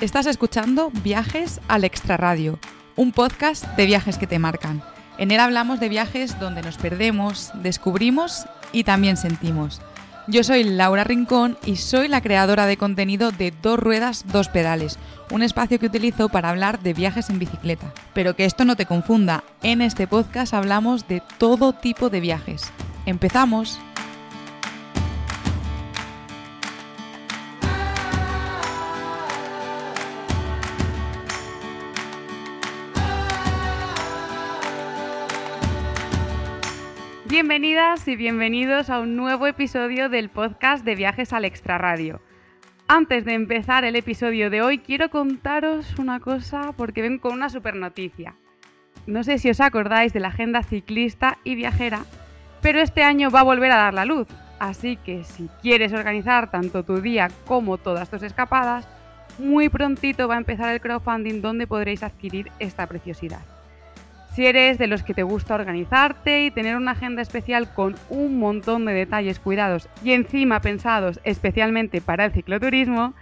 Estás escuchando Viajes al Extraradio, un podcast de viajes que te marcan. En él hablamos de viajes donde nos perdemos, descubrimos y también sentimos. Yo soy Laura Rincón y soy la creadora de contenido de Dos Ruedas, Dos Pedales, un espacio que utilizo para hablar de viajes en bicicleta. Pero que esto no te confunda, en este podcast hablamos de todo tipo de viajes. ¡Empezamos! Bienvenidas y bienvenidos a un nuevo episodio del podcast de Viajes al Extraradio. Antes de empezar el episodio de hoy, quiero contaros una cosa porque vengo con una super noticia. No sé si os acordáis de la agenda ciclista y viajera, pero este año va a volver a dar la luz. Así que si quieres organizar tanto tu día como todas tus escapadas, muy prontito va a empezar el crowdfunding donde podréis adquirir esta preciosidad. Si eres de los que te gusta organizarte y tener una agenda especial con un montón de detalles cuidados y encima pensados especialmente para el cicloturismo,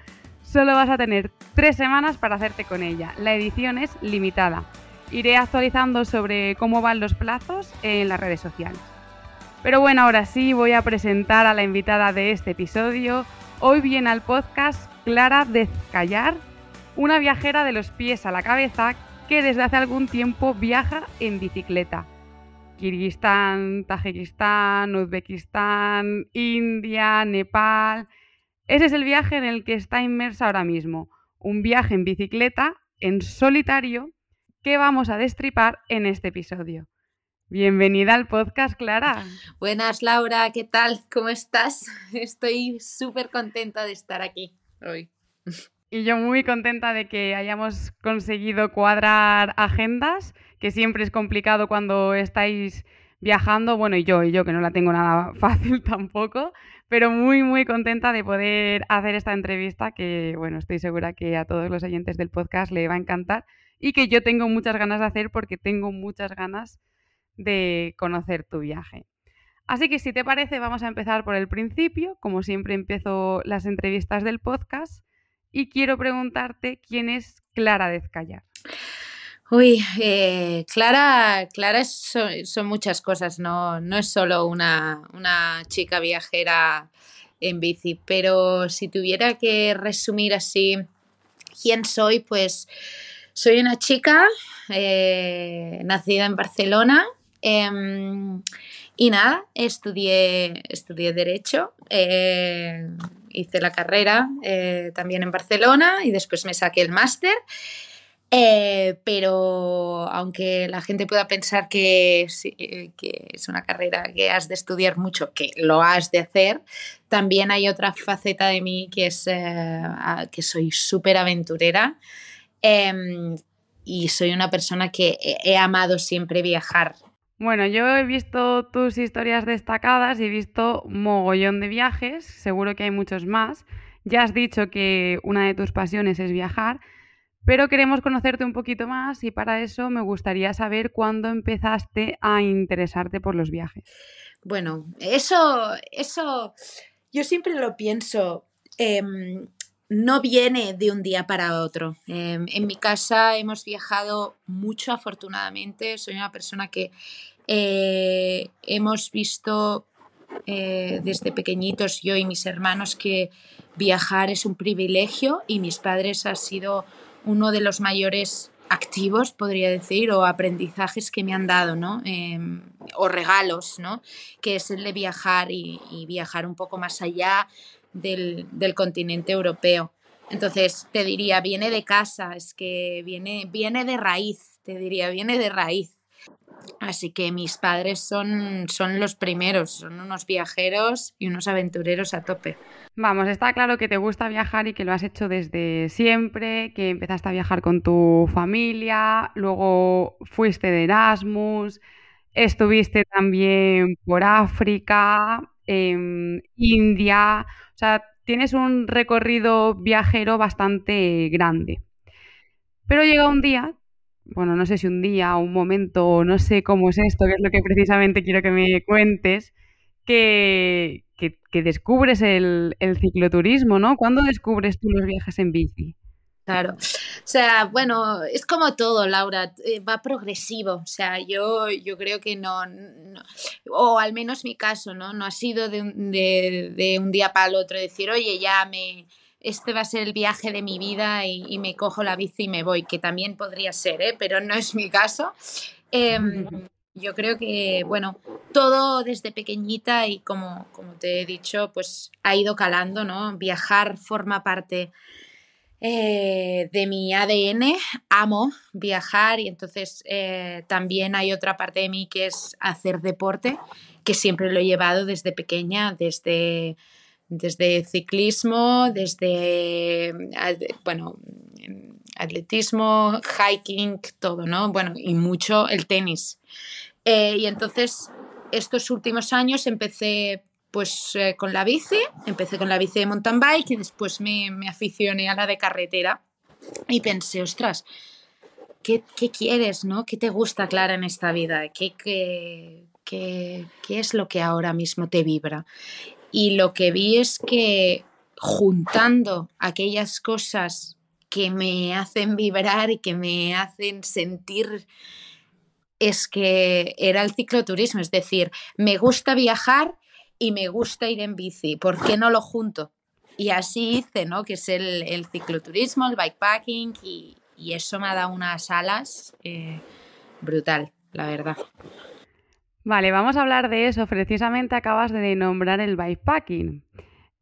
solo vas a tener tres semanas para hacerte con ella. La edición es limitada. Iré actualizando sobre cómo van los plazos en las redes sociales. Pero bueno, ahora sí voy a presentar a la invitada de este episodio. Hoy viene al podcast Clara Dezcayar, una viajera de los pies a la cabeza que desde hace algún tiempo viaja en bicicleta. Kirguistán, Tajikistán, Uzbekistán, India, Nepal. Ese es el viaje en el que está inmersa ahora mismo. Un viaje en bicicleta, en solitario, que vamos a destripar en este episodio. Bienvenida al podcast, Clara. Buenas, Laura, ¿qué tal? ¿Cómo estás? Estoy súper contenta de estar aquí hoy. Y yo muy contenta de que hayamos conseguido cuadrar agendas, que siempre es complicado cuando estáis viajando, bueno, y yo, y yo que no la tengo nada fácil tampoco, pero muy, muy contenta de poder hacer esta entrevista que, bueno, estoy segura que a todos los oyentes del podcast le va a encantar y que yo tengo muchas ganas de hacer porque tengo muchas ganas de conocer tu viaje. Así que si te parece, vamos a empezar por el principio, como siempre empiezo las entrevistas del podcast y quiero preguntarte quién es Clara Dezcayar. Uy, eh, Clara, Clara son, muchas cosas, no, no es solo una, chica viajera en bici, pero si tuviera que resumir así quién soy, pues soy una chica eh, nacida en Barcelona em, y nada, estudié, estudié Derecho. Eh, hice la carrera eh, también en Barcelona y después me saqué el máster. Eh, pero aunque la gente pueda pensar que, que, es una carrera que has de estudiar mucho, que lo has de hacer, también hay otra faceta de mí que es eh, que soy súper aventurera em, y soy una persona que he amado siempre viajar. Bueno, yo he visto tus historias destacadas y he visto mogollón de viajes, seguro que hay muchos más. Ya has dicho que una de tus pasiones es viajar, pero queremos conocerte un poquito más y para eso me gustaría saber cuándo empezaste a interesarte por los viajes. Bueno, eso, eso, yo siempre lo pienso. Em, no viene de un día para otro. Em, en mi casa hemos viajado mucho, afortunadamente. Soy una persona que eh, hemos visto eh, desde pequeñitos, yo y mis hermanos, que viajar es un privilegio y mis padres han sido uno de los mayores activos, podría decir, o aprendizajes que me han dado, ¿no? Em, o regalos, ¿no? Que es el de viajar y viajar un poco más allá, del, continente europeo. Entonces, te diría, viene de casa, es que viene, viene de raíz, te diría, viene de raíz. Así que mis padres son, son los primeros, son unos viajeros y unos aventureros a tope. Vamos, está claro que te gusta viajar y que lo has hecho desde siempre, que empezaste a viajar con tu familia, luego fuiste de Erasmus, estuviste también por África, en India, o sea, tienes un recorrido viajero bastante grande. Pero llega un día, bueno, no sé si un día, un momento, no sé cómo es esto, que es lo que precisamente quiero que me cuentes, que, descubres el, cicloturismo, ¿no? ¿Cuándo descubres tú los viajes en bici? Claro. O sea, bueno, es como todo, Laura, eh, va progresivo. O sea, yo, yo creo que no, o al menos mi caso, ¿no? No ha sido de un, de, un día para el otro decir, oye, ya me, este va a ser el viaje de mi vida y, me cojo la bici y me voy, que también podría ser, ¿eh? pero no es mi caso. Em, yo creo que, bueno, todo desde pequeñita y como, como te he dicho, pues ha ido calando, ¿no? Viajar forma parte eh, de mi ADN, amo viajar y entonces eh, también hay otra parte de mí que es hacer deporte, que siempre lo he llevado desde pequeña, desde, desde ciclismo, desde, bueno, atletismo, hiking, todo, ¿no? Bueno, y mucho el tenis. Eh, y entonces, estos últimos años empecé pues eh, con la bici, empecé con la bici de mountain bike y después me, me aficioné a la de carretera y pensé, ostras, ¿qué, ¿qué, quieres, no? ¿Qué te gusta, Clara, en esta vida? ¿Qué, qué, qué, qué es lo que ahora mismo te vibra? Y lo que vi es que juntando aquellas cosas que me hacen vibrar y que me hacen sentir es que era el cicloturismo, es decir, me gusta viajar y me gusta ir en bici, ¿por qué no lo junto? Y así hice, ¿no? Que es el, cicloturismo, el bikepacking y, y, eso me ha dado unas alas eh, brutal, la verdad. Vale, vamos a hablar de eso. Precisamente acabas de nombrar el bikepacking.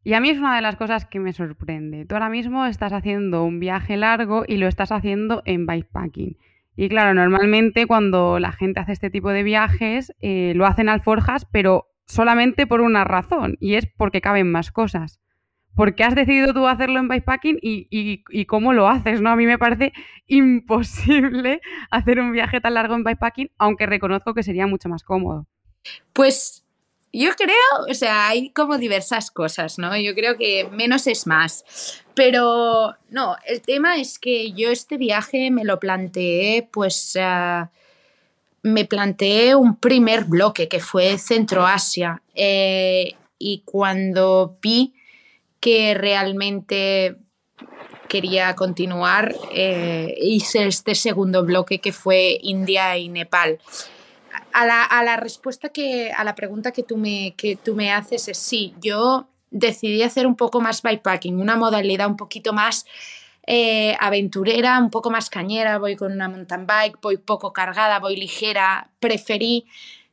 Y a mí es una de las cosas que me sorprende. Tú ahora mismo estás haciendo un viaje largo y lo estás haciendo en bikepacking. Y claro, normalmente cuando la gente hace este tipo de viajes, eh, lo hacen alforjas, pero solamente por una razón, y es porque caben más cosas. ¿Por qué has decidido tú hacerlo en bikepacking y, cómo lo haces? ¿no? A mí me parece imposible hacer un viaje tan largo en bikepacking, aunque reconozco que sería mucho más cómodo. Pues yo creo, o sea, hay como diversas cosas, ¿no? Yo creo que menos es más. Pero no, el tema es que yo este viaje me lo planteé pues... Uh, me planteé un primer bloque que fue Centroasia eh, y cuando vi que realmente quería continuar, eh, hice este segundo bloque que fue India y Nepal. A la, respuesta que, a la pregunta que tú, me, que tú me haces es sí, yo decidí hacer un poco más bikepacking, una modalidad un poquito más eh, aventurera, un poco más cañera, voy con una mountain bike, voy poco cargada, voy ligera, preferí,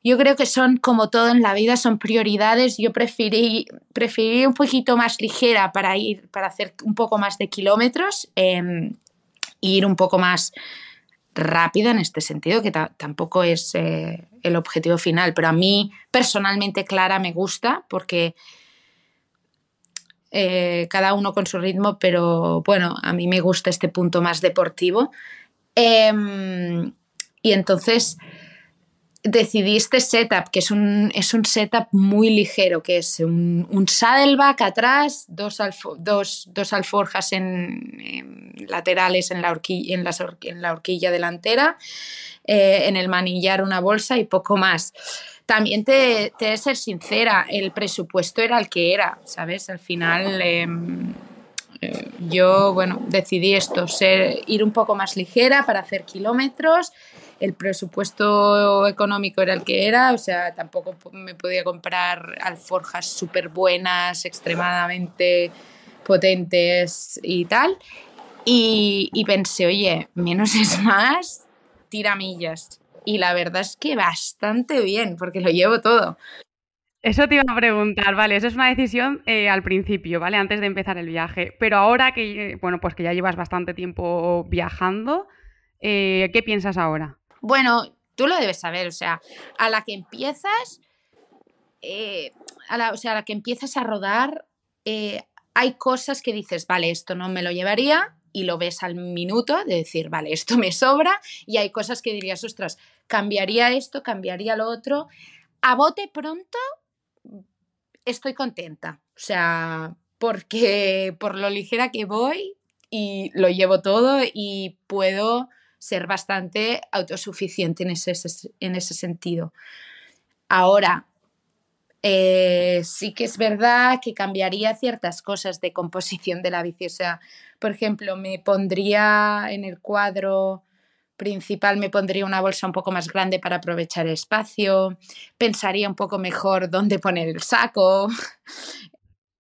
yo creo que son como todo en la vida, son prioridades, yo preferí, preferí un poquito más ligera para ir, para hacer un poco más de kilómetros eh, ir un poco más rápida en este sentido, que tampoco es eh, el objetivo final, pero a mí personalmente Clara me gusta porque eh, cada uno con su ritmo, pero bueno, a mí me gusta este punto más deportivo. Em, y entonces decidí este setup, que es un, es un setup muy ligero, que es un, un saddleback atrás, dos, dos, alforjas en, laterales en la, horquilla, en, la horquilla delantera, eh, en el manillar una bolsa y poco más. También te, te de ser sincera, el presupuesto era el que era, ¿sabes? Al final em, eh, yo, bueno, decidí esto, ser, ir un poco más ligera para hacer kilómetros. El presupuesto económico era el que era, o sea, tampoco me podía comprar alforjas súper buenas, extremadamente potentes y tal. Y, pensé, oye, menos es más, tiramillas y la verdad es que bastante bien, porque lo llevo todo. Eso te iba a preguntar, vale, eso es una decisión eh, al principio, ¿vale? Antes de empezar el viaje. Pero ahora que, bueno, pues que ya llevas bastante tiempo viajando, eh, ¿qué piensas ahora? Bueno, tú lo debes saber, o sea, a la que empiezas, eh, a la, o sea, a la que empiezas a rodar, hay cosas que dices, vale, esto no me lo llevaría, y lo ves al minuto de decir, vale, esto me sobra y hay cosas que dirías, ostras, cambiaría esto, cambiaría lo otro. A bote pronto estoy contenta, o sea, porque por lo ligera que voy y lo llevo todo y puedo ser bastante autosuficiente en ese, en ese sentido. Ahora, Eh, sí que es verdad que cambiaría ciertas cosas de composición de la bici. O sea, por ejemplo, me pondría en el cuadro principal, me pondría una bolsa un poco más grande para aprovechar espacio, pensaría un poco mejor dónde poner el saco.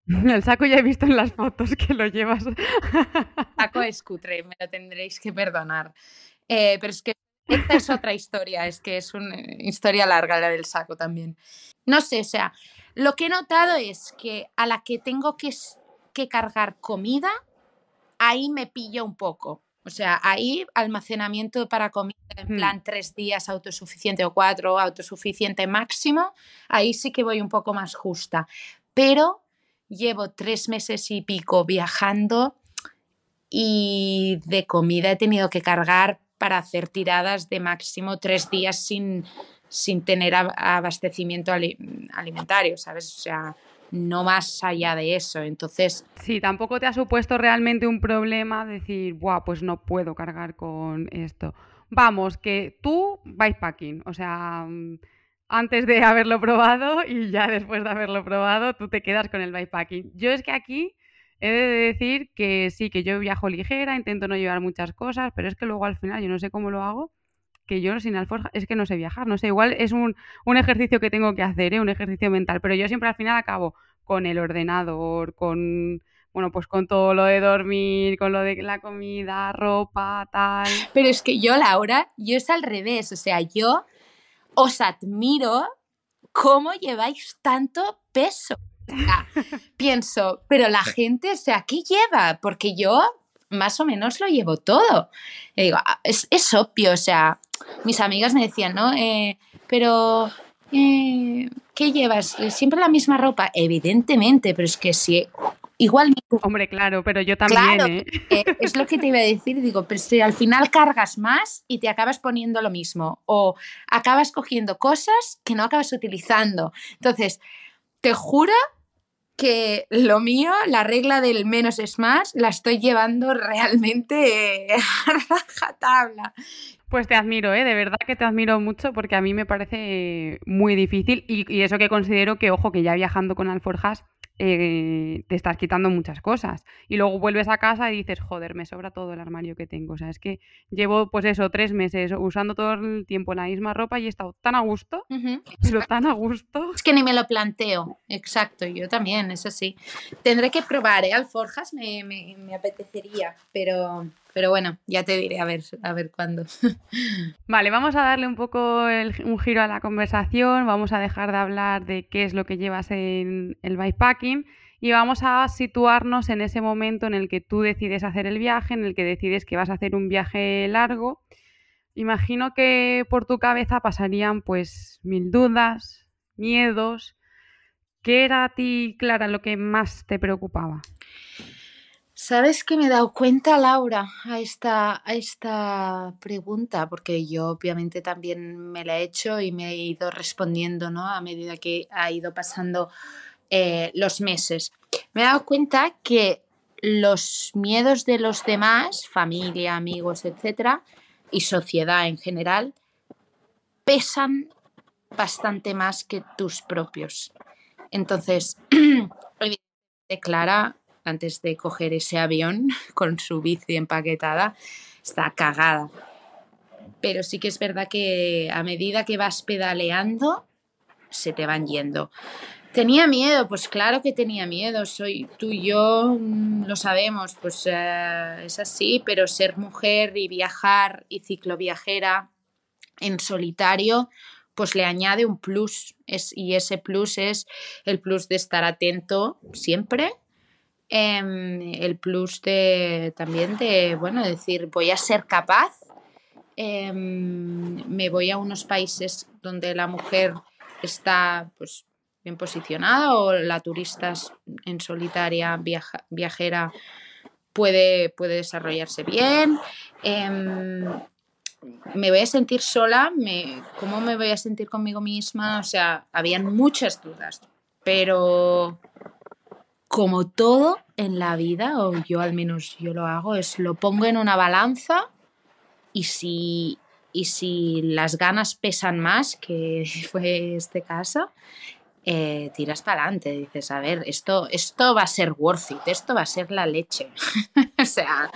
El saco ya he visto en las fotos que lo llevas. El saco es cutre, me lo tendréis que perdonar. Eh, pero es que esta es otra historia, es que es una historia larga la del saco también. No sé, o sea, lo que he notado es que a la que tengo que, que cargar comida, ahí me pillo un poco. O sea, ahí almacenamiento para comida en hmm. plan tres días autosuficiente o cuatro autosuficiente máximo, ahí sí que voy un poco más justa. Pero llevo tres meses y pico viajando y de comida he tenido que cargar para hacer tiradas de máximo tres días sin, sin tener abastecimiento alimentario, ¿sabes? O sea, no más allá de eso. Entonces. Sí, tampoco te ha supuesto realmente un problema decir, Buah, pues no puedo cargar con esto. Vamos, que tú bikepacking, o sea, antes de haberlo probado y ya después de haberlo probado, tú te quedas con el bikepacking. Yo es que aquí he de decir que sí, que yo viajo ligera, intento no llevar muchas cosas, pero es que luego al final yo no sé cómo lo hago que yo sin alforja es que no sé viajar, no sé, igual es un, ejercicio que tengo que hacer, ¿eh? un ejercicio mental, pero yo siempre al final acabo con el ordenador, con, bueno, pues con todo lo de dormir, con lo de la comida, ropa, tal. Pero es que yo, Laura, yo es al revés, o sea, yo os admiro cómo lleváis tanto peso. Pienso, pero la gente, o sea, ¿qué lleva? Porque yo más o menos lo llevo todo. Y digo, ah, es, es obvio, o sea, mis amigas me decían, ¿no? Eh, pero, eh, ¿qué llevas? ¿Siempre la misma ropa? Evidentemente, pero es que si igual... Hombre, claro, pero yo también. ¿eh? es lo que te iba a decir, digo, pero si al final cargas más y te acabas poniendo lo mismo o acabas cogiendo cosas que no acabas utilizando. Entonces, te juro que lo mío, la regla del menos es más, la estoy llevando realmente a rajatabla. Pues te admiro, ¿eh? de verdad que te admiro mucho porque a mí me parece muy difícil y, y eso que considero que, ojo, que ya viajando con alforjas eh, te estás quitando muchas cosas. Y luego vuelves a casa y dices, joder, me sobra todo el armario que tengo. O sea, es que llevo, pues eso, tres meses usando todo el tiempo la misma ropa y he estado tan a gusto, pero tan a gusto. Es que ni me lo planteo, exacto, yo también, es así. Tendré que probar, ¿eh? Alforjas me, me, me apetecería, pero pero bueno, ya te diré a ver, a ver cuándo. Vale, vamos a darle un poco un giro a la conversación, vamos a dejar de hablar de qué es lo que llevas en el bikepacking y vamos a situarnos en ese momento en el que tú decides hacer el viaje, en el que decides que vas a hacer un viaje largo. Imagino que por tu cabeza pasarían pues mil dudas, miedos. ¿Qué era a ti, Clara, lo que más te preocupaba? ¿Sabes que me he dado cuenta, Laura, a esta, a esta pregunta? Porque yo obviamente también me la he hecho y me he ido respondiendo ¿no? a medida que ha ido pasando eh, los meses. Me he dado cuenta que los miedos de los demás, familia, amigos, etcétera, y sociedad en general, pesan bastante más que tus propios. Entonces, Clara antes de coger ese avión con su bici empaquetada, está cagada. Pero sí que es verdad que a medida que vas pedaleando, se te van yendo. Tenía miedo, pues claro que tenía miedo. Soy tú y yo mm, lo sabemos, pues eh, es así, pero ser mujer y viajar y cicloviajera en solitario, pues le añade un plus. Es, y ese plus es el plus de estar atento siempre Em, el plus de también de, bueno, decir, voy a ser capaz, em, me voy a unos países donde la mujer está pues bien posicionada o la turista en solitaria viajera puede, puede desarrollarse bien. Em, me voy a sentir sola, me, ¿cómo me voy a sentir conmigo misma? O sea, habían muchas dudas, pero como todo en la vida, o yo al menos yo lo hago, es lo pongo en una balanza y si, y si las ganas pesan más, que fue este caso, eh, tiras para adelante. Dices, a ver, esto, esto va a ser worth it, esto va a ser la leche. o sea.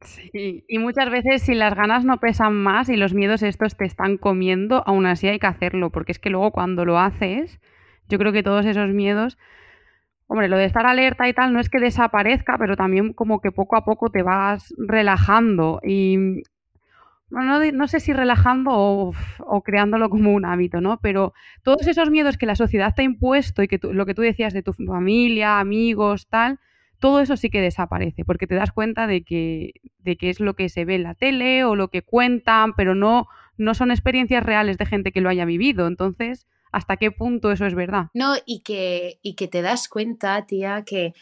Sí. Y muchas veces, si las ganas no pesan más y los miedos estos te están comiendo, aún así hay que hacerlo, porque es que luego cuando lo haces, yo creo que todos esos miedos. Hombre, lo de estar alerta y tal no es que desaparezca, pero también como que poco a poco te vas relajando y no, no, sé si relajando o, creándolo como un hábito, ¿no? Pero todos esos miedos que la sociedad te ha impuesto y que lo que tú decías de tu familia, amigos, tal, todo eso sí que desaparece, porque te das cuenta de que, de es lo que se ve en la tele o lo que cuentan, pero no, no son experiencias reales de gente que lo haya vivido. Entonces, ¿hasta qué punto eso es verdad? No, y que, y que te das cuenta, tía, que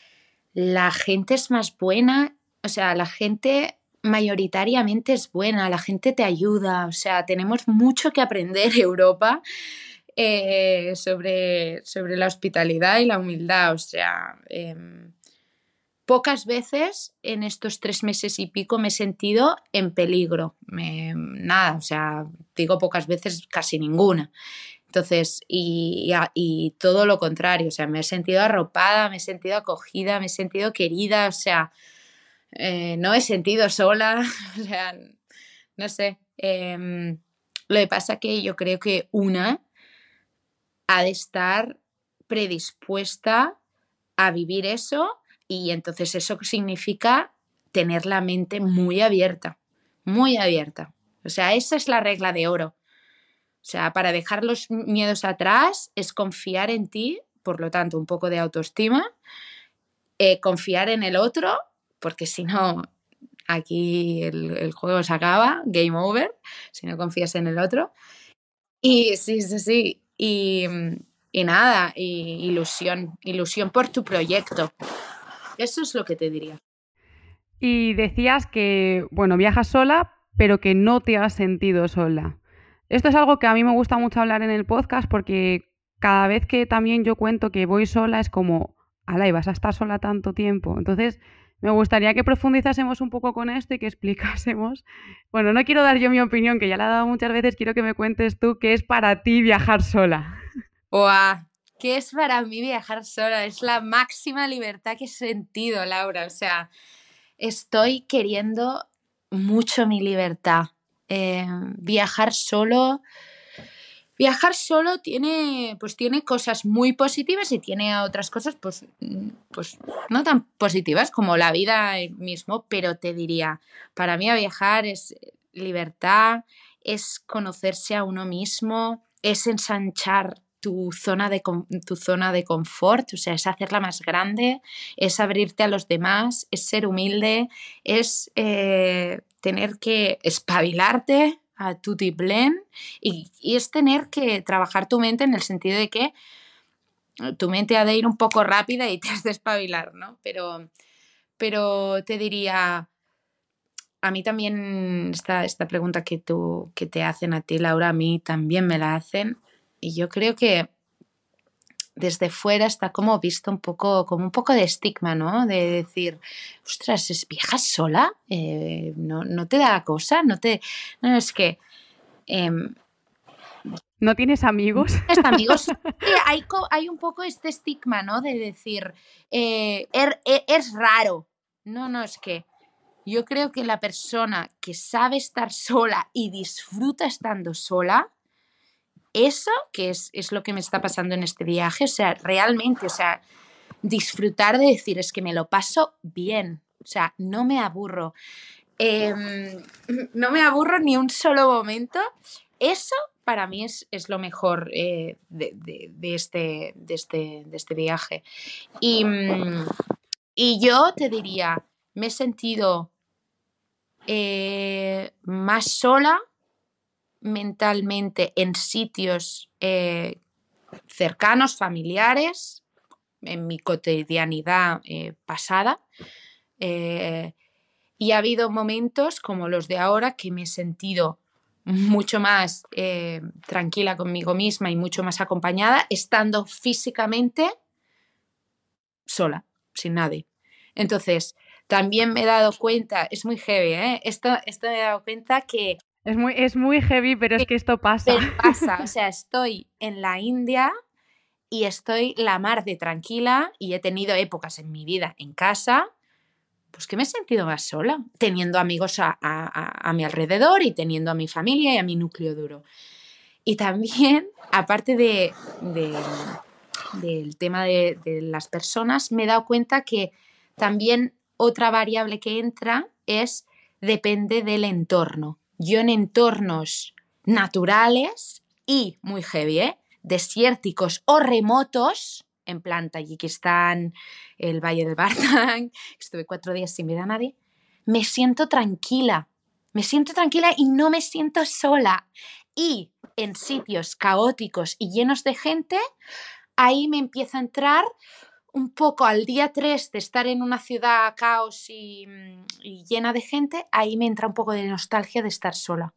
la gente es más buena, o sea, la gente mayoritariamente es buena, la gente te ayuda, o sea, tenemos mucho que aprender Europa eh, sobre, sobre, la hospitalidad y la humildad, o sea, em, pocas veces en estos tres meses y pico me he sentido en peligro, nada, o sea, digo pocas veces, casi ninguna. Entonces, y, todo lo contrario, o sea, me he sentido arropada, me he sentido acogida, me he sentido querida, o sea, eh, no he sentido sola, o sea, no sé. Em, lo que pasa que yo creo que una ha de estar predispuesta a vivir eso y entonces eso significa tener la mente muy abierta, muy abierta. O sea, esa es la regla de oro. O sea, para dejar los miedos atrás es confiar en ti, por lo tanto, un poco de autoestima, eh, confiar en el otro porque si no, aquí el, juego se acaba, game over, si no confías en el otro. Y sí, sí, sí. Y, nada, ilusión, ilusión por tu proyecto. Eso es lo que te diría. Y decías que, bueno, viajas sola, pero que no te has sentido sola. Esto es algo que a mí me gusta mucho hablar en el podcast porque cada vez que también yo cuento que voy sola es como, ala, y vas a estar sola tanto tiempo. Entonces, me gustaría que profundizásemos un poco con esto y que explicásemos. Bueno, no quiero dar yo mi opinión, que ya la he dado muchas veces, quiero que me cuentes tú qué es para ti viajar sola. ¡Guau! ¿Qué es para mí viajar sola? Es la máxima libertad que he sentido, Laura. O sea, estoy queriendo mucho mi libertad. Eh, viajar solo Viajar solo tiene, pues tiene cosas muy positivas y tiene otras cosas pues, pues no tan positivas como la vida mismo, pero te diría, para mí viajar es libertad, es conocerse a uno mismo, es ensanchar tu zona de, tu zona de confort, o sea, es hacerla más grande, es abrirte a los demás, es ser humilde, es eh, tener que espabilarte, a tutti y, y es tener que trabajar tu mente en el sentido de que tu mente ha de ir un poco rápida y te has de espabilar, ¿no? Pero, pero te diría, a mí también esta, esta pregunta que, tú, que te hacen a ti, Laura, a mí también me la hacen y yo creo que desde fuera está como visto un poco, como un poco de estigma, ¿no? De decir, ostras, ¿es vieja sola? Eh, no, te da cosa? No te... No, es que... Em, ¿No tienes amigos? ¿Tienes amigos? hay, hay, un poco este estigma, ¿no? De decir, eh, er, e, es raro. No, no, es que yo creo que la persona que sabe estar sola y disfruta estando sola, eso que es, lo que me está pasando en este viaje, o sea, realmente, o sea, disfrutar de decir, es que me lo paso bien, o sea, no me aburro, em, no me aburro ni un solo momento, eso para mí es, lo mejor eh, de, este, de, este, de este viaje. Y, y, yo te diría, me he sentido eh, más sola mentalmente en sitios eh, cercanos, familiares, en mi cotidianidad eh, pasada. Eh, y ha habido momentos como los de ahora que me he sentido mucho más tranquila conmigo misma y mucho más acompañada, estando físicamente sola, sin nadie. Entonces, también me he dado cuenta, es muy heavy, esto, esto me he dado cuenta que es muy, es muy heavy, pero es que esto pasa. pasa, o sea, estoy en la India y estoy la mar de tranquila y he tenido épocas en mi vida en casa, pues que me he sentido más sola, teniendo amigos a, mi alrededor y teniendo a mi familia y a mi núcleo duro. Y también, aparte de, del tema de, de las personas, me he dado cuenta que también otra variable que entra es depende del entorno. Yo en entornos naturales y muy heavy, ¿eh? o remotos, en plan Tayikistán, el Valle del Bartang, estuve cuatro días sin ver a nadie, me siento tranquila, me siento tranquila y no me siento sola. Y en sitios caóticos y llenos de gente, ahí me empieza a entrar un poco al día 3 de estar en una ciudad caos mm, y, llena de gente, ahí me entra un poco de nostalgia de estar sola.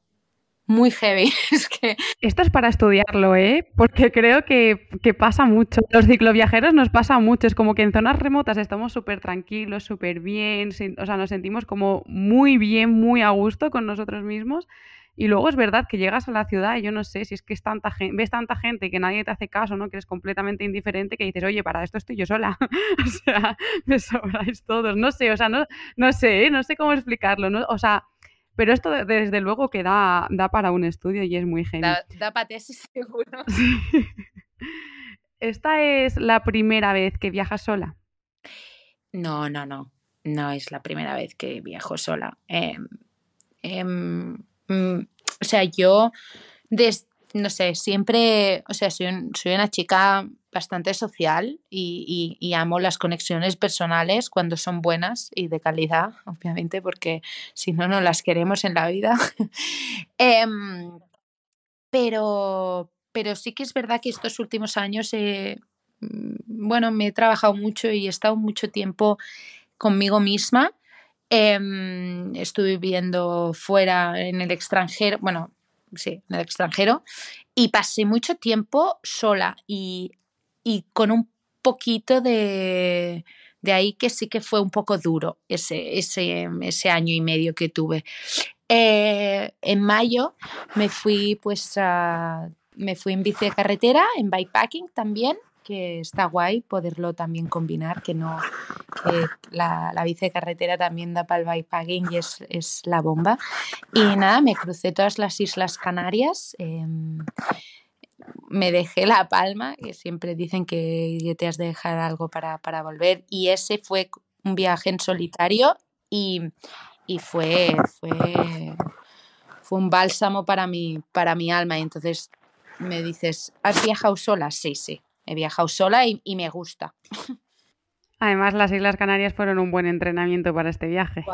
Muy heavy. Es que... Esto es para estudiarlo, ¿eh? Porque creo que, que pasa mucho. Los cicloviajeros nos pasa mucho. Es como que en zonas remotas estamos súper tranquilos, súper bien. O sea, nos sentimos como muy bien, muy a gusto con nosotros mismos. Y luego es verdad que llegas a la ciudad y yo no sé si es que es tanta gente, ves tanta gente que nadie te hace caso, ¿no? Que eres completamente indiferente, que dices, oye, para esto estoy yo sola. o sea, me sobráis todos. No sé, o sea, no, no sé, ¿eh? no sé cómo explicarlo, ¿no? O sea, pero esto desde luego que da, da para un estudio y es muy genial. Da, da para tesis seguro. ¿Esta es la primera vez que viajas sola? No, no, no. No es la primera vez que viajo sola. Eh, Mm, o sea, yo, no sé, siempre, o sea, soy, soy una chica bastante social y, amo las conexiones personales cuando son buenas y de calidad, obviamente, porque si no, no las queremos en la vida. Em, pero, pero sí que es verdad que estos últimos años, mm, bueno, me he trabajado mucho y he estado mucho tiempo conmigo misma Em, estuve viviendo fuera en el extranjero, bueno, sí, en el extranjero, y pasé mucho tiempo sola y, con un poquito de, de, ahí que sí que fue un poco duro ese, ese, ese año y medio que tuve. Eh, en mayo me fui pues me fui en bici de carretera, en bikepacking también, que está guay poderlo también combinar, que no que la, la bici carretera también da para el bikepacking y es, es, la bomba. Y nada, me crucé todas las Islas Canarias. Em, me dejé La Palma, que siempre dicen que te has de dejar algo para, para volver. Y ese fue un viaje en solitario y, y fue, fue, fue un bálsamo para mi, para mi alma. Y entonces me dices, ¿has viajado sola? Sí, sí. He viajado sola y, me gusta. Además, las Islas Canarias fueron un buen entrenamiento para este viaje.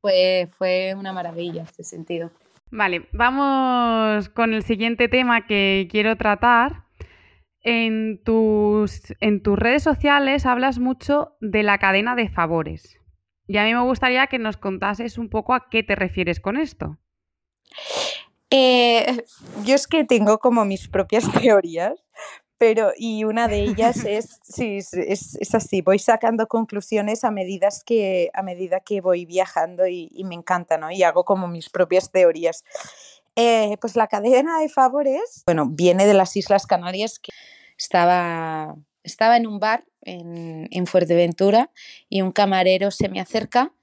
Fue, fue una maravilla este sentido. Vale, vamos con el siguiente tema que quiero tratar. En tus, en tus redes sociales hablas mucho de la cadena de favores. Y a mí me gustaría que nos contases un poco a qué te refieres con esto. Eh, yo es que tengo como mis propias teorías, pero y una de ellas es, sí, es, así, voy sacando conclusiones a, medidas que, a medida que voy viajando y, me encanta, ¿no? Y hago como mis propias teorías. Eh, pues la cadena de favores, bueno, viene de las Islas Canarias, que estaba, estaba en un bar en, en Fuerteventura y un camarero se me acerca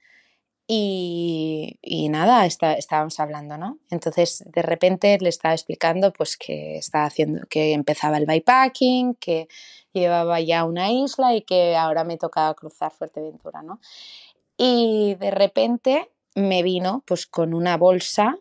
y, nada, está, estábamos hablando, ¿no? Entonces, de repente le estaba explicando pues que estaba haciendo, que empezaba el bypacking, que llevaba ya una isla y que ahora me tocaba cruzar Fuerteventura, ¿no? Y de repente me vino pues con una bolsa,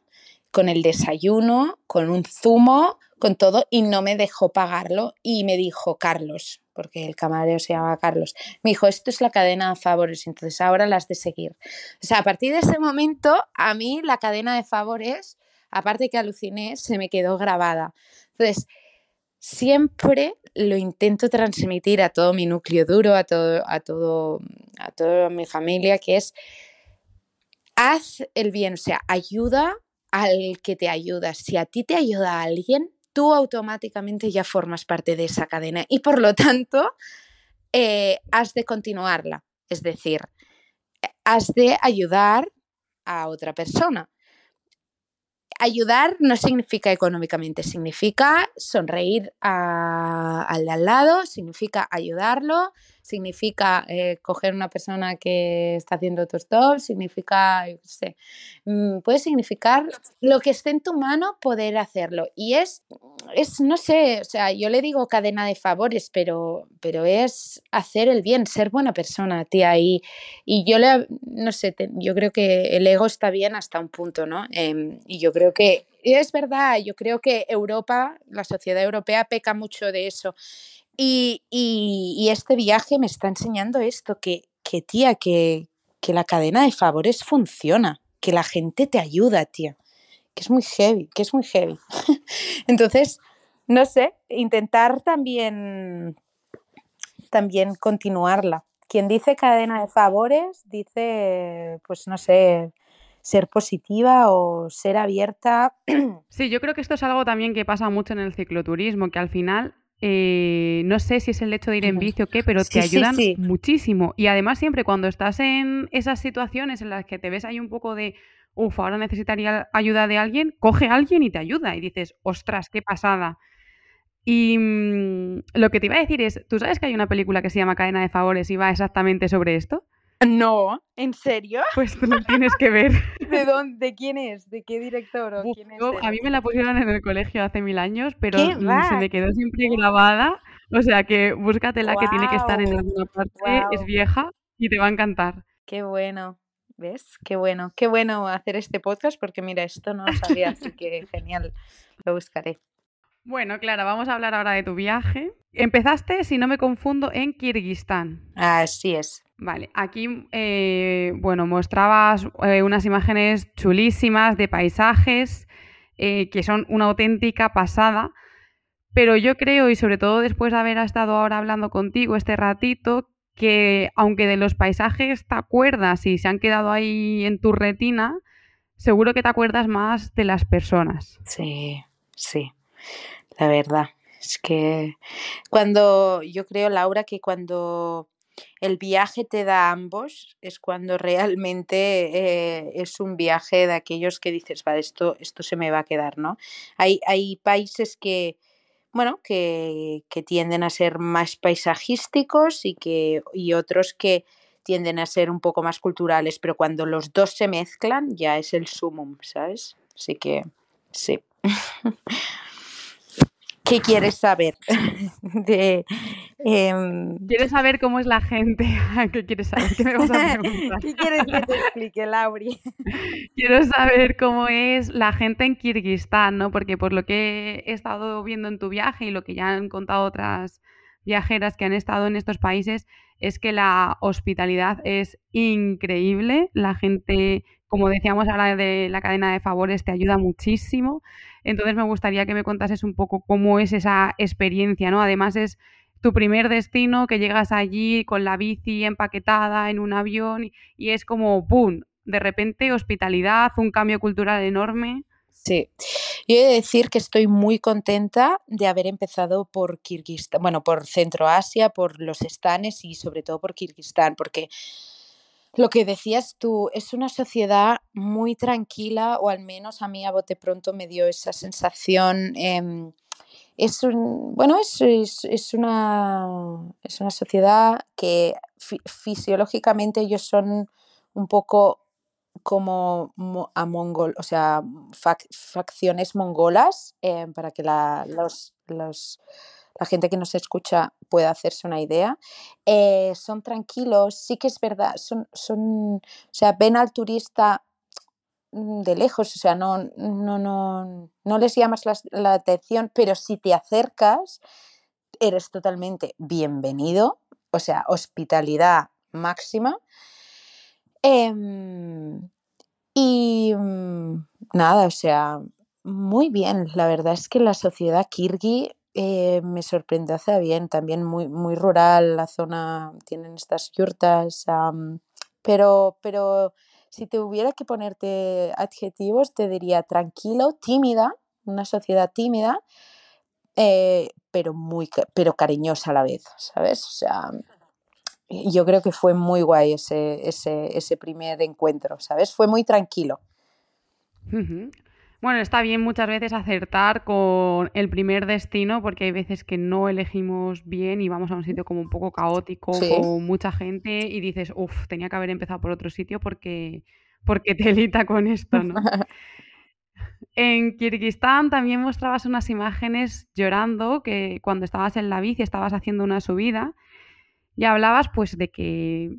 con el desayuno, con un zumo, con todo y no me dejó pagarlo y me dijo, Carlos, porque el camarero se llama Carlos, me dijo, esto es la cadena de favores, entonces ahora las de seguir. O sea, a partir de ese momento, a mí la cadena de favores, aparte que aluciné, se me quedó grabada. Entonces, siempre lo intento transmitir a todo mi núcleo duro, a todo, a todo, a toda mi familia, que es haz el bien, o sea, ayuda al que te ayuda. Si a ti te ayuda a alguien, tú automáticamente ya formas parte de esa cadena y por lo tanto eh, has de continuarla. Es decir, has de ayudar a otra persona. ayudar no significa económicamente, significa sonreír al de al lado, significa ayudarlo, significa eh, coger una persona que está haciendo autostop, significa, yo sé, mm, puede significar lo que esté en tu mano poder hacerlo. Y es, es, no sé, o sea, yo le digo cadena de favores, pero, pero es hacer el bien, ser buena persona, tía. Y, y yo le, no sé, yo creo que el ego está bien hasta un punto, ¿no? Em, y yo creo que es verdad, yo creo que Europa, la sociedad europea peca mucho de eso. Y, este viaje me está enseñando esto, que, tía, que, que, la cadena de favores funciona, que la gente te ayuda, tía, que es muy heavy, que es muy heavy. Entonces, no sé, intentar también, también continuarla. Quien dice cadena de favores dice, pues no sé, ser positiva o ser abierta. Sí, yo creo que esto es algo también que pasa mucho en el cicloturismo, que al final eh, no sé si es el hecho de ir en bici o qué, pero te ayudan muchísimo. Y además siempre cuando estás en esas situaciones en las que te ves ahí un poco de, uff, ahora necesitaría ayuda de alguien, coge a alguien y te ayuda y dices, ostras, qué pasada. Y mm, lo que te iba a decir es, ¿tú sabes que hay una película que se llama Cadena de Favores y va exactamente sobre esto? No, ¿en serio? Pues tú lo tienes que ver. ¿De dónde? ¿De quién es? ¿De qué director? O quién es a mí me la pusieron en el colegio hace mil años, pero se me quedó siempre grabada. O sea que búscatela que tiene que estar en alguna parte, es vieja y te va a encantar. Qué bueno. ¿Ves? Qué bueno. Qué bueno hacer este podcast porque mira, esto no lo sabía, así que genial. Lo buscaré. Bueno, Clara, vamos a hablar ahora de tu viaje. Empezaste, si no me confundo, en Kirguistán. Así es. Vale, aquí, eh, bueno, mostrabas eh, unas imágenes chulísimas de paisajes eh, que son una auténtica pasada, pero yo creo, y sobre todo después de haber estado ahora hablando contigo este ratito, que aunque de los paisajes te acuerdas y se han quedado ahí en tu retina, seguro que te acuerdas más de las personas. Sí, sí la verdad. Es que cuando yo creo, Laura, que cuando el viaje te da ambos es cuando realmente eh, es un viaje de aquellos que dices, vale, esto, esto se me va a quedar, ¿no? Hay, hay países que, bueno, que, que, tienden a ser más paisajísticos y, que, y otros que tienden a ser un poco más culturales, pero cuando los dos se mezclan ya es el sumum, ¿sabes? Así que sí. ¿Qué quieres saber? de, em, ¿Quieres saber cómo es la gente? ¿Qué quieres saber? ¿Qué me vas a preguntar? ¿Qué quieres que te explique, Lauri? Quiero saber cómo es la gente en Kirguistán, ¿no? Porque por lo que he estado viendo en tu viaje y lo que ya han contado otras viajeras que han estado en estos países, es que la hospitalidad es increíble. La gente, como decíamos ahora de la cadena de favores, te ayuda muchísimo. Entonces me gustaría que me contases un poco cómo es esa experiencia, ¿no? Además es tu primer destino, que llegas allí con la bici empaquetada en un avión y, es como, ¡boom! De repente hospitalidad, un cambio cultural enorme. Sí, yo he de decir que estoy muy contenta de haber empezado por Kirguistán, bueno, por Centroasia, por los estanes y sobre todo por Kirguistán, porque lo que decías tú, es una sociedad muy tranquila, o al menos a mí a bote pronto me dio esa sensación. Em, es un, bueno, es, es, una, es una sociedad que fisiológicamente ellos son un poco como a mongol, o sea, facciones mongolas, em, para que la, los, los la gente que nos escucha puede hacerse una idea. Eh, son tranquilos, sí que es verdad, son, son, o sea, ven al turista mm, de lejos, o sea, no, no, no, no les llamas la, atención, pero si te acercas, eres totalmente bienvenido, o sea, hospitalidad máxima. Em, y mm, nada, o sea, muy bien, la verdad es que la sociedad kirgi eh, me sorprendió hace bien, también muy, muy rural, la zona, tienen estas yurtas, pero, pero si te hubiera que ponerte adjetivos, te diría tranquilo, tímida, una sociedad tímida, eh, pero, muy, pero cariñosa a la vez, ¿sabes? O sea, yo creo que fue muy guay ese, ese, ese primer encuentro, ¿sabes? Fue muy tranquilo. Bueno, está bien muchas veces acertar con el primer destino porque hay veces que no elegimos bien y vamos a un sitio como un poco caótico con mucha gente y dices, uff, tenía que haber empezado por otro sitio porque, porque telita con esto, ¿no? en Kirguistán también mostrabas unas imágenes llorando que cuando estabas en la bici estabas haciendo una subida y hablabas pues de que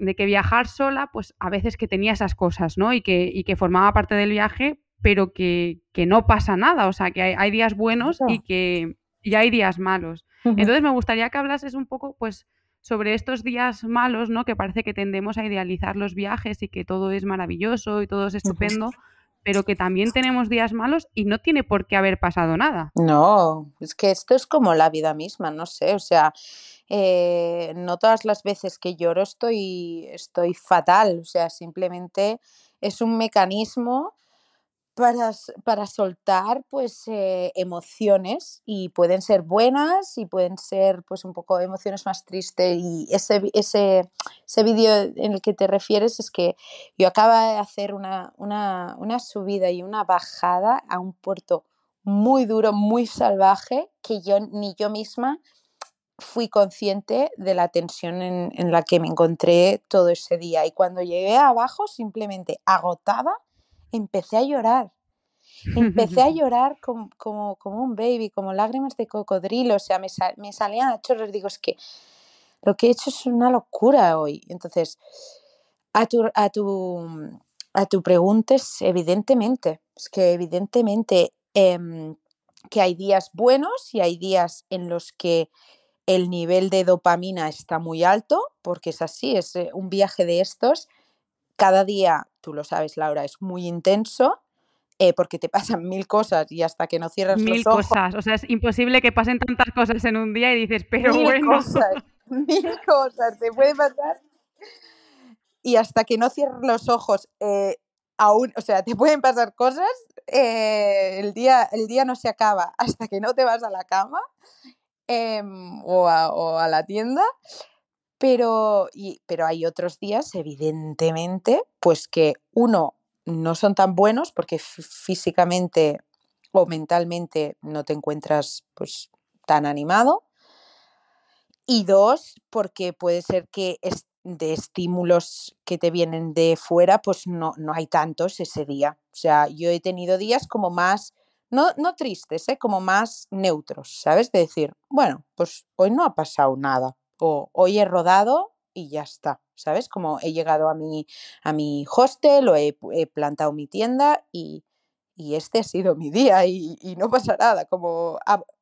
de que viajar sola, pues a veces que tenía esas cosas, ¿no? Y que, y que formaba parte del viaje, pero que, no pasa nada, o sea, que hay, días buenos y que y hay días malos. Entonces me gustaría que hablases un poco, pues, sobre estos días malos, ¿no? Que parece que tendemos a idealizar los viajes y que todo es maravilloso y todo es estupendo, pero que también tenemos días malos y no tiene por qué haber pasado nada. No, es que esto es como la vida misma, no sé, o sea, eh, no todas las veces que lloro estoy, estoy fatal, o sea, simplemente es un mecanismo para, para soltar pues eh, emociones y pueden ser buenas y pueden ser pues un poco emociones más tristes y ese, ese, ese vídeo en el que te refieres es que yo acabo de hacer una, una, una subida y una bajada a un puerto muy duro, muy salvaje, que yo ni yo misma fui consciente de la tensión en, en, la que me encontré todo ese día. Y cuando llegué abajo, simplemente agotada, empecé a llorar. Empecé a llorar como, como, como un baby, como lágrimas de cocodrilo, o sea, me, me salían a chorros. Digo, es que lo que he hecho es una locura hoy. Entonces, a tu, a tu, a tu pregunta es evidentemente, es que evidentemente eh, que hay días buenos y hay días en los que el nivel de dopamina está muy alto, porque es así, es eh, un viaje de estos. Cada día, tú lo sabes, Laura, es muy intenso eh, porque te pasan mil cosas y hasta que no cierras mil los ojos. cosas, o sea, es imposible que pasen tantas cosas en un día y dices, pero mil bueno. Cosas, mil cosas, te puede pasar. Y hasta que no cierras los ojos, eh, aún, o sea, te pueden pasar cosas, eh, el, día, el día no se acaba hasta que no te vas a la cama em, o, a, la tienda. Pero, y, pero hay otros días, evidentemente, pues que uno no son tan buenos porque físicamente o mentalmente no te encuentras pues tan animado. Y dos, porque puede ser que de estímulos que te vienen de fuera, pues no, no hay tantos ese día. O sea, yo he tenido días como más, no, no tristes, ¿eh? como más neutros, ¿sabes? De decir, bueno, pues hoy no ha pasado nada. O hoy he rodado y ya está, ¿sabes? Como he llegado a mi, a mi hostel o he, he plantado mi tienda y, y, este ha sido mi día y, y no pasa nada, como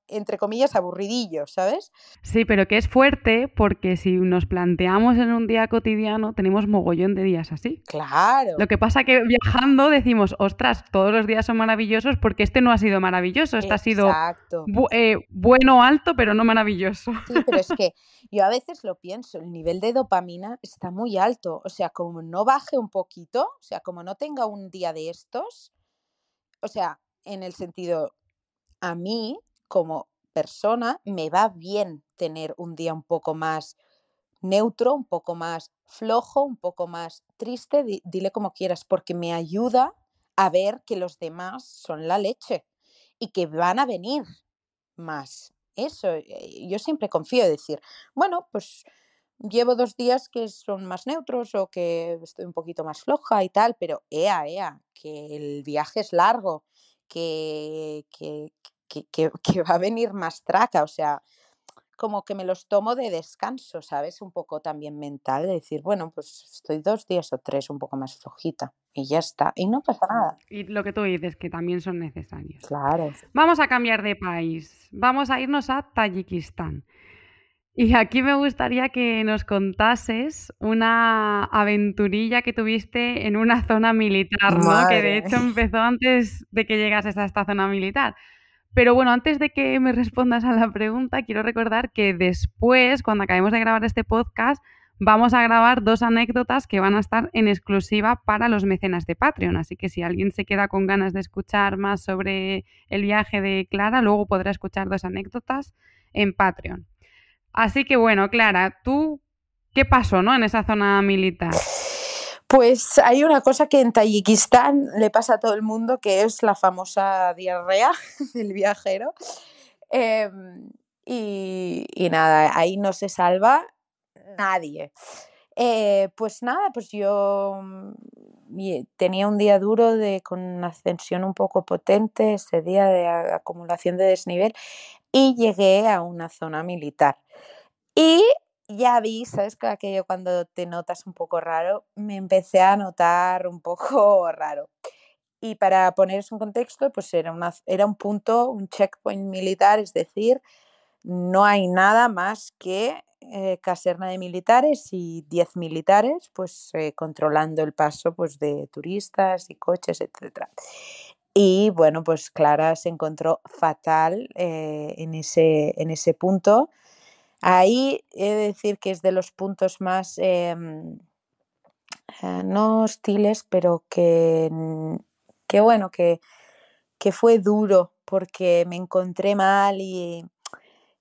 entre comillas aburridillo, ¿sabes? Sí, pero que es fuerte porque si nos planteamos en un día cotidiano tenemos mogollón de días así. Claro. Lo que pasa que viajando decimos, ostras, todos los días son maravillosos porque este no ha sido maravilloso, este Exacto. ha sido bu eh, bueno alto pero no maravilloso. Sí, pero es que yo a veces lo pienso, el nivel de dopamina está muy alto, o sea, como no baje un poquito, o sea, como no tenga un día de estos, o sea, en el sentido, a mí como persona me va bien tener un día un poco más neutro, un poco más flojo, un poco más triste, dile como quieras, porque me ayuda a ver que los demás son la leche y que van a venir más. Eso, eh, yo siempre confío en decir, bueno, pues llevo dos días que son más neutros o que estoy un poquito más floja y tal, pero ea, ea, que el viaje es largo, que, que, que, que, que, va a venir más traca, o sea, como que me los tomo de descanso, ¿sabes? Un poco también mental, de decir, bueno, pues estoy dos días o tres un poco más flojita y ya está, y no pasa nada. Y lo que tú dices, que también son necesarios. Claro. Vamos a cambiar de país, vamos a irnos a Tayikistán. Y aquí me gustaría que nos contases una aventurilla que tuviste en una zona militar, ¿no? Madre. Que de hecho empezó antes de que llegases a esta zona militar. Pero bueno, antes de que me respondas a la pregunta, quiero recordar que después, cuando acabemos de grabar este podcast, vamos a grabar dos anécdotas que van a estar en exclusiva para los mecenas de Patreon. Así que si alguien se queda con ganas de escuchar más sobre el viaje de Clara, luego podrá escuchar dos anécdotas en Patreon. Así que bueno, Clara, ¿tú qué pasó ¿no? en esa zona militar? Pues hay una cosa que en Tayikistán le pasa a todo el mundo, que es la famosa diarrea del viajero. Em, y, nada, ahí no se salva nadie. Eh, pues nada, pues yo mm, tenía un día duro de, con una ascensión un poco potente, ese día de acumulación de desnivel, y llegué a una zona militar. Y ya vi, ¿sabes? Que aquello cuando te notas un poco raro, me empecé a notar un poco raro. Y para ponerse un contexto, pues era, una, era un punto, un checkpoint militar, es decir, no hay nada más que eh, caserna de militares y 10 militares, pues eh, controlando el paso pues, de turistas y coches, etc. Y bueno, pues Clara se encontró fatal eh, en, ese, en ese punto. Ahí he de decir que es de los puntos más, em, no hostiles, pero que, que bueno, que, que fue duro porque me encontré mal y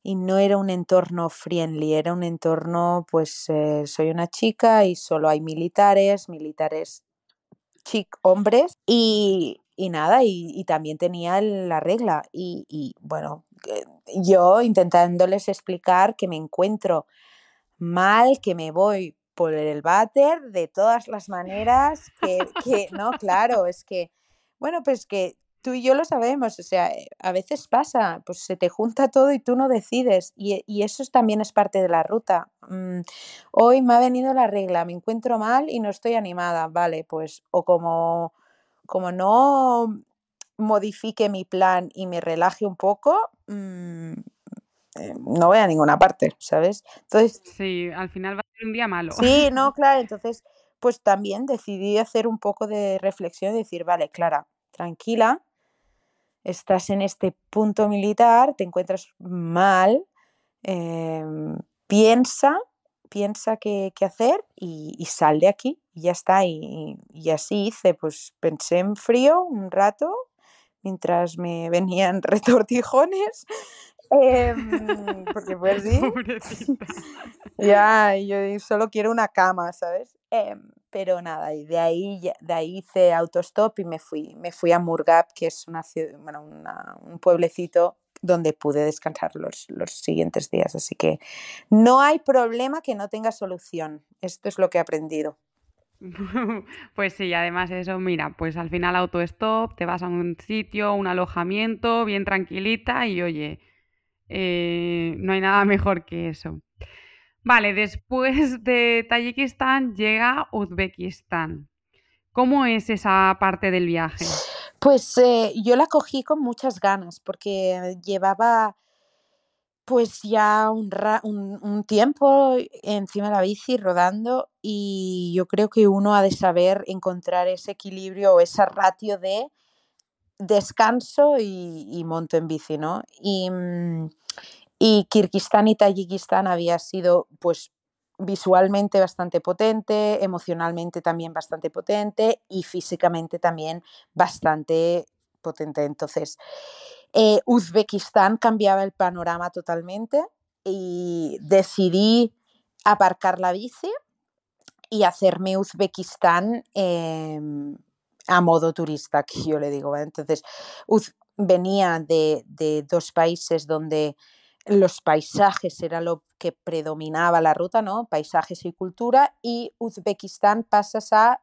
y no era un entorno friendly, era un entorno, pues eh, soy una chica y solo hay militares, militares chic hombres y, nada, y, también tenía la regla y, bueno, yo intentándoles explicar que me encuentro mal, que me voy por el váter de todas las maneras, que, que no, claro, es que, bueno, pues que tú y yo lo sabemos, o sea, eh, a veces pasa, pues se te junta todo y tú no decides y, eso también es parte de la ruta. Mm, hoy me ha venido la regla, me encuentro mal y no estoy animada, vale, pues o como, como no modifique mi plan y me relaje un poco, mm, eh, no voy a ninguna parte, ¿sabes? Entonces... Sí, al final va a ser un día malo. Sí, no, claro, entonces pues también decidí hacer un poco de reflexión y decir, vale, Clara, tranquila, estás en este punto militar, te encuentras mal, em, piensa, piensa qué, hacer y, sal de aquí y ya está. Y, así hice, pues pensé en frío un rato mientras me venían retortijones. Em, porque pues sí. ya, yo solo quiero una cama, ¿sabes? Em, pero nada, y de ahí, de ahí hice autostop y me fui, me fui a Murgab, que es una ciudad, bueno, un pueblecito donde pude descansar los, los siguientes días. Así que no hay problema que no tenga solución. Esto es lo que he aprendido. Pues sí, además eso, mira, pues al final autostop, te vas a un sitio, un alojamiento, bien tranquilita y oye, eh, no hay nada mejor que eso. Vale, después de Tayikistán llega Uzbekistán. ¿Cómo es esa parte del viaje? Pues eh, yo la cogí con muchas ganas porque llevaba pues ya un, un, tiempo encima de la bici rodando y yo creo que uno ha de saber encontrar ese equilibrio o esa ratio de descanso y, monto en bici, ¿no? Y, mm, y Kirguistán y Tayikistán había sido pues visualmente bastante potente, emocionalmente también bastante potente y físicamente también bastante potente. Entonces, eh, Uzbekistán cambiaba el panorama totalmente y decidí aparcar la bici y hacerme Uzbekistán em, a modo turista, que yo le digo. Entonces, venía de, de dos países donde los paisajes era lo que predominaba la ruta, ¿no? Paisajes y cultura, y Uzbekistán pasas a,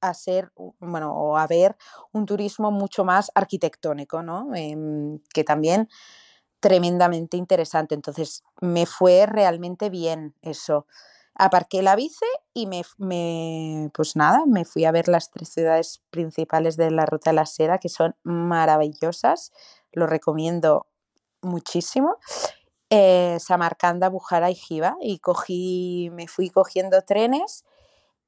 a ser, bueno, o a ver un turismo mucho más arquitectónico, ¿no? Em, que también tremendamente interesante. Entonces, me fue realmente bien eso. Aparqué la bici y me, me, pues nada, me fui a ver las tres ciudades principales de la Ruta de la Seda, que son maravillosas. Lo recomiendo muchísimo eh, Samarcanda, Bujara y Jiva y cogí, me fui cogiendo trenes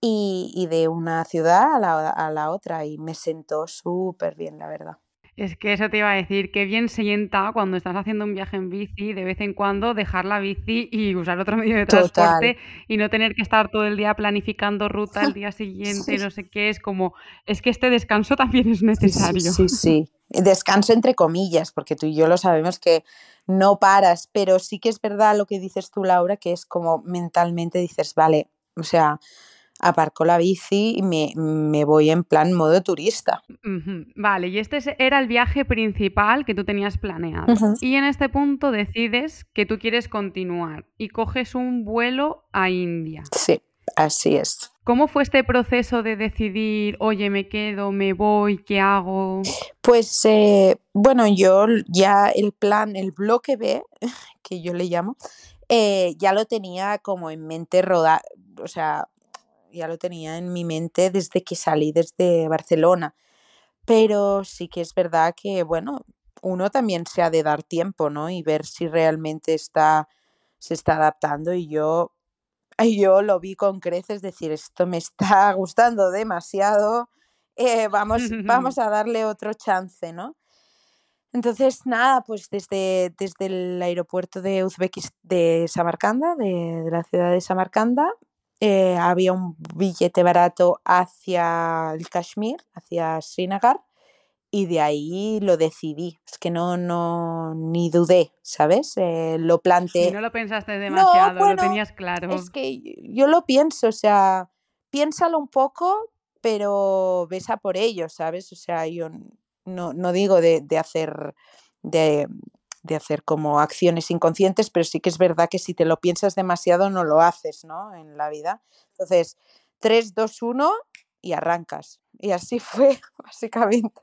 y, de una ciudad a la, a la otra y me sentó súper bien, la verdad. Es que eso te iba a decir, qué bien sienta cuando estás haciendo un viaje en bici, de vez en cuando dejar la bici y usar otro medio de transporte y no tener que estar todo el día planificando ruta el día siguiente, no sé qué, es como, es que este descanso también es necesario. Sí, sí, sí, descanso entre comillas, porque tú y yo lo sabemos que no paras, pero sí que es verdad lo que dices tú, Laura, que es como mentalmente dices, vale, o sea, aparco la bici y me, me voy en plan modo turista. Vale, y este es- era el viaje principal que tú tenías planeado. Y en este punto decides que tú quieres continuar y coges un vuelo a India. Sí, así es. ¿Cómo fue este proceso de decidir, oye, me quedo, me voy, qué hago? Pues eh, bueno, yo ya el plan, el bloque B, que yo le llamo, eh, ya lo tenía como en mente rodar, o sea, ya lo tenía en mi mente desde que salí desde Barcelona. Pero sí que es verdad que, bueno, uno también se ha de dar tiempo, ¿no? Y ver si realmente está, se está adaptando. Y yo, y yo lo vi con creces, decir, esto me está gustando demasiado, eh, vamos, vamos a darle otro chance, ¿no? Entonces, nada, pues desde, desde el aeropuerto de Uzbekistán, de Samarcanda, de, de la ciudad de Samarcanda, eh, había un billete barato hacia el Kashmir, hacia Srinagar, y de ahí lo decidí. Es que no, no, ni dudé, ¿sabes? Eh, lo planteé. no lo pensaste demasiado, lo bueno, tenías claro. Es que yo lo pienso, o sea, piénsalo un poco, pero ves a por ello, ¿sabes? O sea, yo no, no digo de, de hacer de, de hacer como acciones inconscientes, pero sí que es verdad que si te lo piensas demasiado no lo haces, ¿no? En la vida. Entonces, 3, 2, 1 y arrancas. Y así fue, básicamente.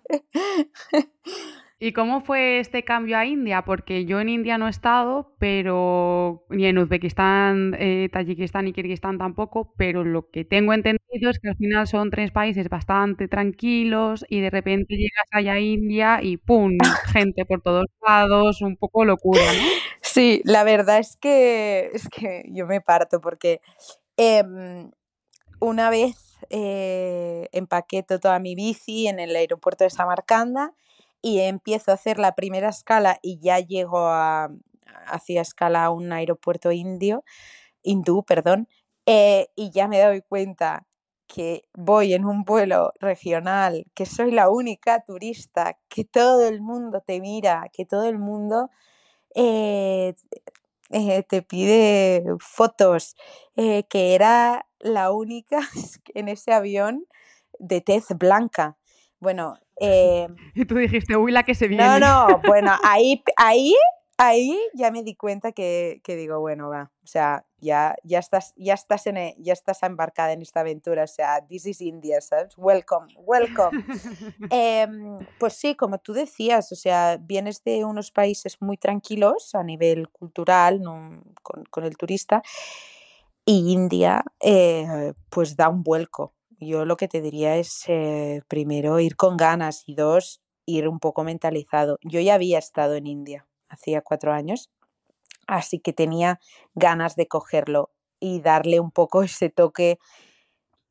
¿Y cómo fue este cambio a India? Porque yo en India no he estado, pero ni en Uzbekistán, eh, Tayikistán y Kirguistán tampoco, pero lo que tengo entendido es que al final son tres países bastante tranquilos y de repente llegas allá a India y ¡pum! gente por todos lados, un poco locura, ¿no? Sí, la verdad es que, es que yo me parto porque em, una vez eh, empaqué toda mi bici en el aeropuerto de Samarcanda y empiezo a hacer la primera escala y ya llego a, hacía escala a un aeropuerto indio, hindú, perdón, eh, y ya me doy cuenta que voy en un vuelo regional, que soy la única turista, que todo el mundo te mira, que todo el mundo eh, eh, te pide fotos, que era la única en ese avión de tez blanca. Bueno, eh, Y tú dijiste, uy, la que se no, viene. no, bueno, ahí, ahí, ahí ya me di cuenta que, que digo, bueno, va, o sea, ya, ya estás, ya estás en, e- ya estás embarcada en esta aventura, o sea, this is India, ¿sabes? Welcome, welcome. Em, pues sí, como tú decías, o sea, vienes de unos países muy tranquilos a nivel cultural, no- con, con el turista, y India, eh, pues da un vuelco. Yo lo que te diría es, eh, primero, ir con ganas y dos, ir un poco mentalizado. Yo ya había estado en India hacía cuatro años, así que tenía ganas de cogerlo y darle un poco ese toque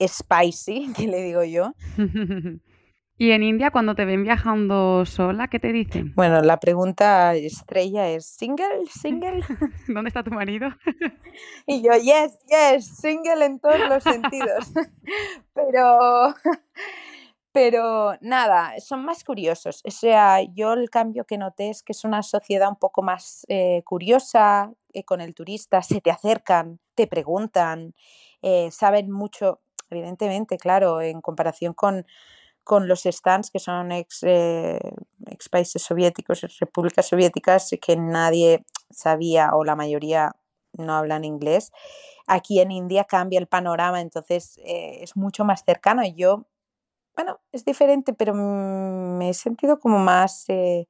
spicy, que le digo yo. Y en India, cuando te ven viajando sola, ¿qué te dicen? Bueno, la pregunta estrella es, ¿single? ¿Single? ¿Dónde está tu marido? Y yo, yes, yes, single en todos los sentidos. Pero, pero nada, son más curiosos. O sea, yo el cambio que noté es que es una sociedad un poco más eh, curiosa eh, con el turista, se te acercan, te preguntan, eh, saben mucho, evidentemente, claro, en comparación con, con los stands que son ex, eh, países soviéticos, repúblicas soviéticas, que nadie sabía o la mayoría no hablan inglés. Aquí en India cambia el panorama, entonces eh, es mucho más cercano. Y yo, bueno, es diferente, pero me he sentido como más eh,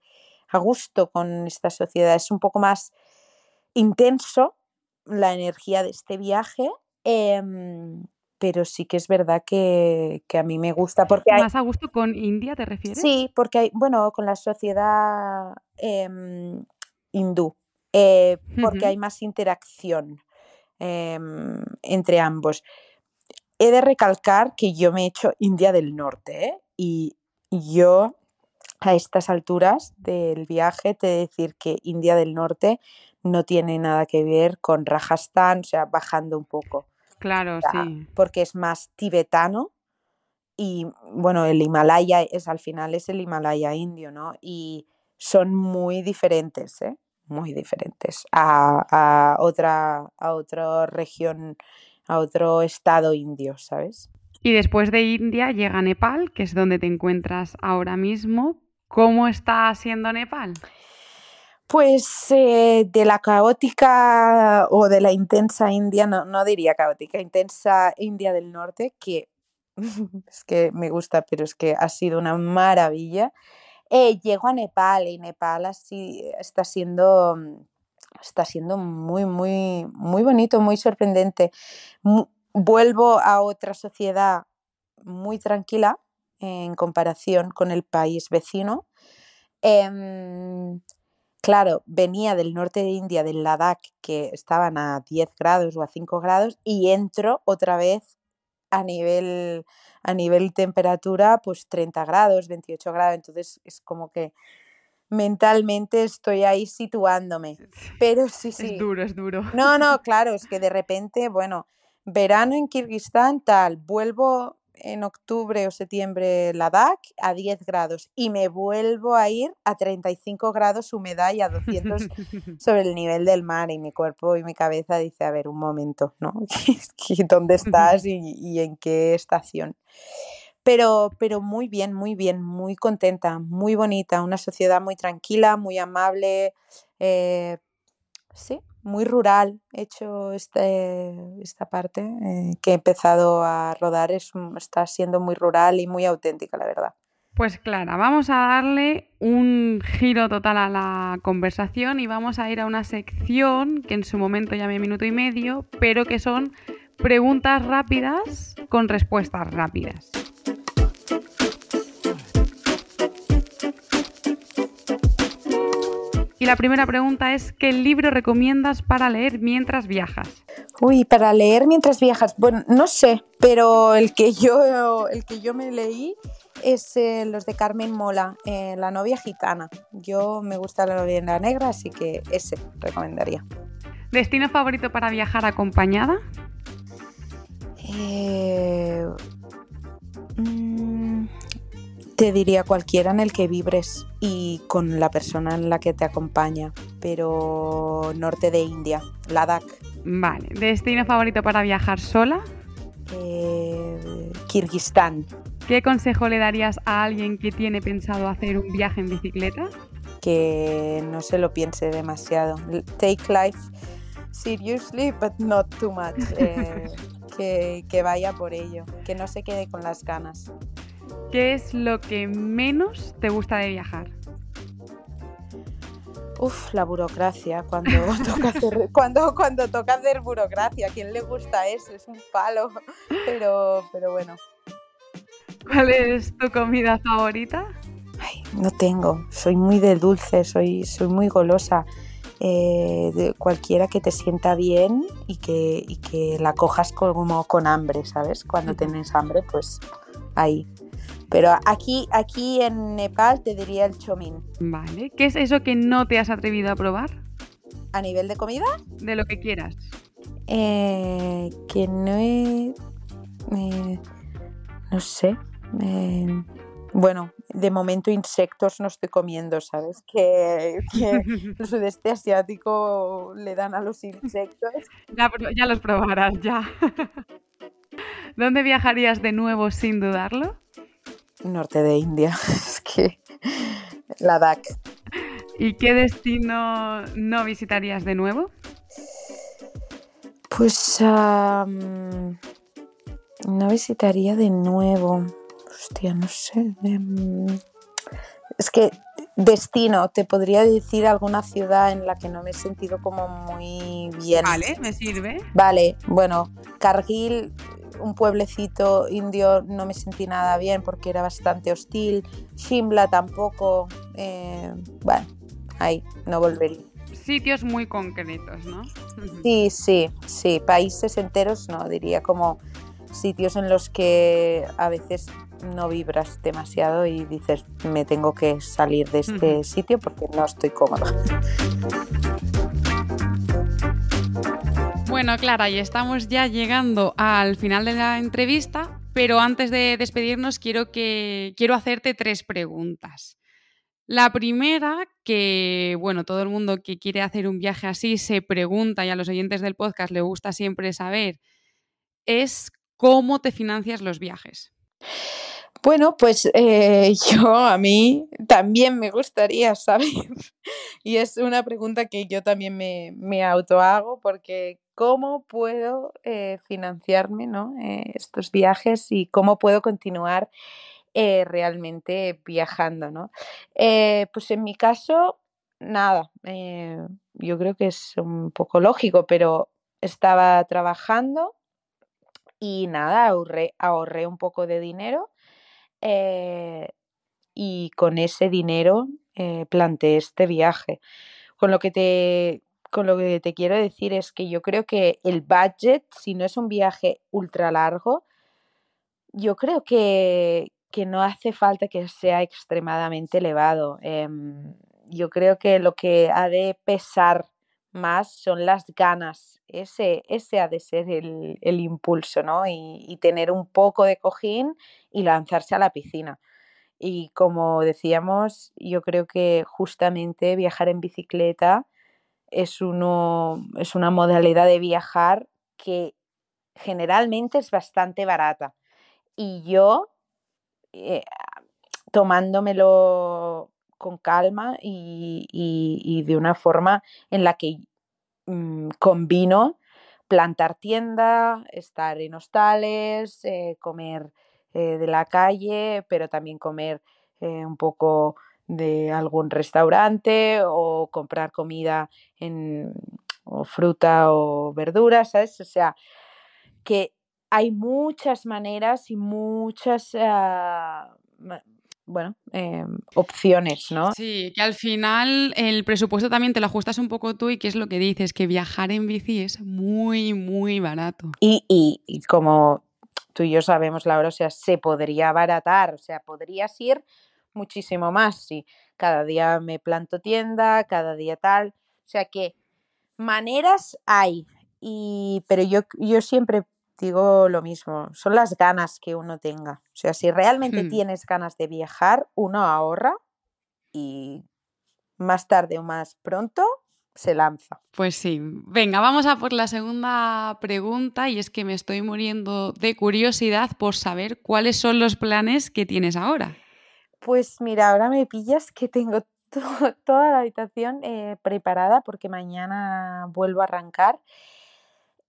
a gusto con esta sociedad. Es un poco más intenso la energía de este viaje, em, pero sí que es verdad que, que a mí me gusta porque hay, ¿Más a gusto con India, te refieres? Sí, porque hay, bueno, con la sociedad em, hindú, eh, porque hay más interacción em, entre ambos. He de recalcar que yo me he hecho India del Norte, ¿eh? Y yo a estas alturas del viaje te he de decir que India del Norte no tiene nada que ver con Rajasthan, o sea, bajando un poco, Claro, o sea, sí. porque es más tibetano y bueno, el Himalaya es al final es el Himalaya indio, ¿no? Y son muy diferentes, ¿eh? Muy diferentes a, a otra, a otra región, a otro estado indio, ¿sabes? Y después de India llega Nepal, que es donde te encuentras ahora mismo. ¿Cómo está siendo Nepal? Pues eh, de la caótica o de la intensa India, no, no diría caótica, intensa India del Norte, que es que me gusta, pero es que ha sido una maravilla. Eh, llego a Nepal y Nepal así está siendo, está siendo muy, muy, muy bonito, muy sorprendente. vuelvo a otra sociedad muy tranquila en comparación con el país vecino. Em, Claro, venía del norte de India, del Ladakh, que estaban a 10 grados o a 5 grados, y entro otra vez a nivel, a nivel temperatura, pues 30 grados, 28 grados. Entonces es como que mentalmente estoy ahí situándome. Pero sí, sí. Es duro, es duro. No, no, claro, es que de repente, bueno, verano en Kirguistán, tal, vuelvo en octubre o septiembre Ladakh a 10 grados y me vuelvo a ir a 35 grados humedad y a 200 sobre el nivel del mar y mi cuerpo y mi cabeza dice, a ver, un momento, ¿no? ¿Dónde estás y, en qué estación? Pero, pero muy bien, muy bien, muy contenta, muy bonita, una sociedad muy tranquila, muy amable, eh, sí, muy rural he hecho este, esta parte eh, que he empezado a rodar, es, está siendo muy rural y muy auténtica, la verdad. Pues Clara, vamos a darle un giro total a la conversación y vamos a ir a una sección que en su momento llamé minuto y medio, pero que son preguntas rápidas con respuestas rápidas. Y la primera pregunta es, ¿qué libro recomiendas para leer mientras viajas? Uy, para leer mientras viajas, bueno, no sé, pero el que yo, el que yo me leí es eh, los de Carmen Mola, eh, La novia gitana. Yo me gusta la novia negra, así que ese recomendaría. ¿Destino favorito para viajar acompañada? Eh, mm, te diría cualquiera en el que vibres y con la persona en la que te acompaña, pero norte de India, Ladakh. Vale, ¿destino favorito para viajar sola? Eh, Kirguistán. ¿Qué consejo le darías a alguien que tiene pensado hacer un viaje en bicicleta? Que no se lo piense demasiado. Take life seriously, but not too much. Eh, que, que vaya por ello, que no se quede con las ganas. ¿Qué es lo que menos te gusta de viajar? Uf, la burocracia, cuando toca hacer, cuando, cuando toca hacer burocracia, ¿a quién le gusta eso? Es un palo, pero, pero bueno. ¿Cuál es tu comida favorita? Ay, no tengo, soy muy de dulce, soy, soy muy golosa. Eh, de cualquiera que te sienta bien y que, y que la cojas como con hambre, ¿sabes? Cuando tienes hambre, pues ahí. Pero aquí, aquí en Nepal te diría el chomín. Vale. ¿Qué es eso que no te has atrevido a probar? ¿A nivel de comida? De lo que quieras. Eh, que no he... Eh, no sé. Eh, bueno, de momento insectos no estoy comiendo, ¿sabes? Que, que el sudeste asiático le dan a los insectos. Ya, ya los probarás, ya. ¿Dónde viajarías de nuevo sin dudarlo? Norte de India. es que Ladakh. ¿Y qué destino no visitarías de nuevo? Pues no visitaría de nuevo. Hostia, no sé. Em, es que destino, te podría decir alguna ciudad en la que no me he sentido como muy bien. Vale, me sirve. Vale, bueno, Cargill un pueblecito indio no me sentí nada bien porque era bastante hostil. Shimla tampoco. Eh, bueno, ahí no volvería. Sitios muy concretos, ¿no? Sí, sí, sí. Países enteros no, diría como sitios en los que a veces no vibras demasiado y dices me tengo que salir de este sitio porque no estoy cómoda. Bueno, Clara, y estamos ya llegando al final de la entrevista, pero antes de despedirnos quiero, que, quiero hacerte tres preguntas. La primera, que bueno, todo el mundo que quiere hacer un viaje así se pregunta y a los oyentes del podcast le gusta siempre saber es cómo te financias los viajes. Bueno, pues eh, yo a mí también me gustaría saber, y es una pregunta que yo también me, me autohago, porque ¿cómo puedo eh, financiarme ¿no? Eh, estos viajes y cómo puedo continuar realmente viajando? ¿no? pues en mi caso, nada, yo creo que es un poco lógico, pero estaba trabajando y nada, ahorré, ahorré un poco de dinero eh, y con ese dinero eh, planteé este viaje. Con lo que te con lo que te quiero decir es que yo creo que el budget, si no es un viaje ultra largo, yo creo que, que no hace falta que sea extremadamente elevado. Em, yo creo que lo que ha de pesar más son las ganas. Ese, ese ha de ser el, el impulso, ¿no? Y, tener un poco de cojín y lanzarse a la piscina. Y como decíamos, yo creo que justamente viajar en bicicleta es, uno, es una modalidad de viajar que generalmente es bastante barata. Y yo, eh, tomándomelo con calma y, y, y, de una forma en la que mmm, combino plantar tienda, estar en hostales, eh, comer eh, de la calle, pero también comer eh, un poco de algún restaurante o comprar comida en o fruta o verduras, ¿sabes? O sea, que hay muchas maneras y muchas uh, bueno, eh, opciones, ¿no? Sí, que al final el presupuesto también te lo ajustas un poco tú y que es lo que dices, que viajar en bici es muy, muy barato. Y, y, y como tú y yo sabemos, Laura, o sea, se podría abaratar, o sea, podrías ir muchísimo más si cada día me planto tienda, cada día tal, o sea que maneras hay, y, pero yo, yo siempre digo lo mismo, son las ganas que uno tenga. O sea, si realmente hmm. tienes ganas de viajar, uno ahorra y más tarde o más pronto se lanza. Pues sí, venga, vamos a por la segunda pregunta y es que me estoy muriendo de curiosidad por saber cuáles son los planes que tienes ahora. Pues mira, ahora me pillas que tengo to toda la habitación eh, preparada porque mañana vuelvo a arrancar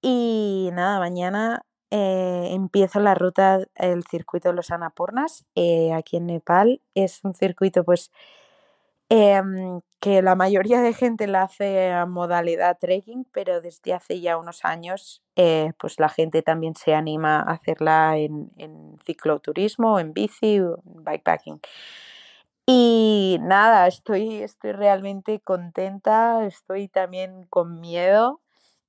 y nada, mañana eh, empiezo la ruta, el circuito de los Anapurnas, eh, aquí en Nepal. Es un circuito pues eh, que la mayoría de gente la hace a modalidad trekking, pero desde hace ya unos años eh, pues la gente también se anima a hacerla en, en cicloturismo, en bici, en bikepacking. Y nada, estoy, estoy realmente contenta, estoy también con miedo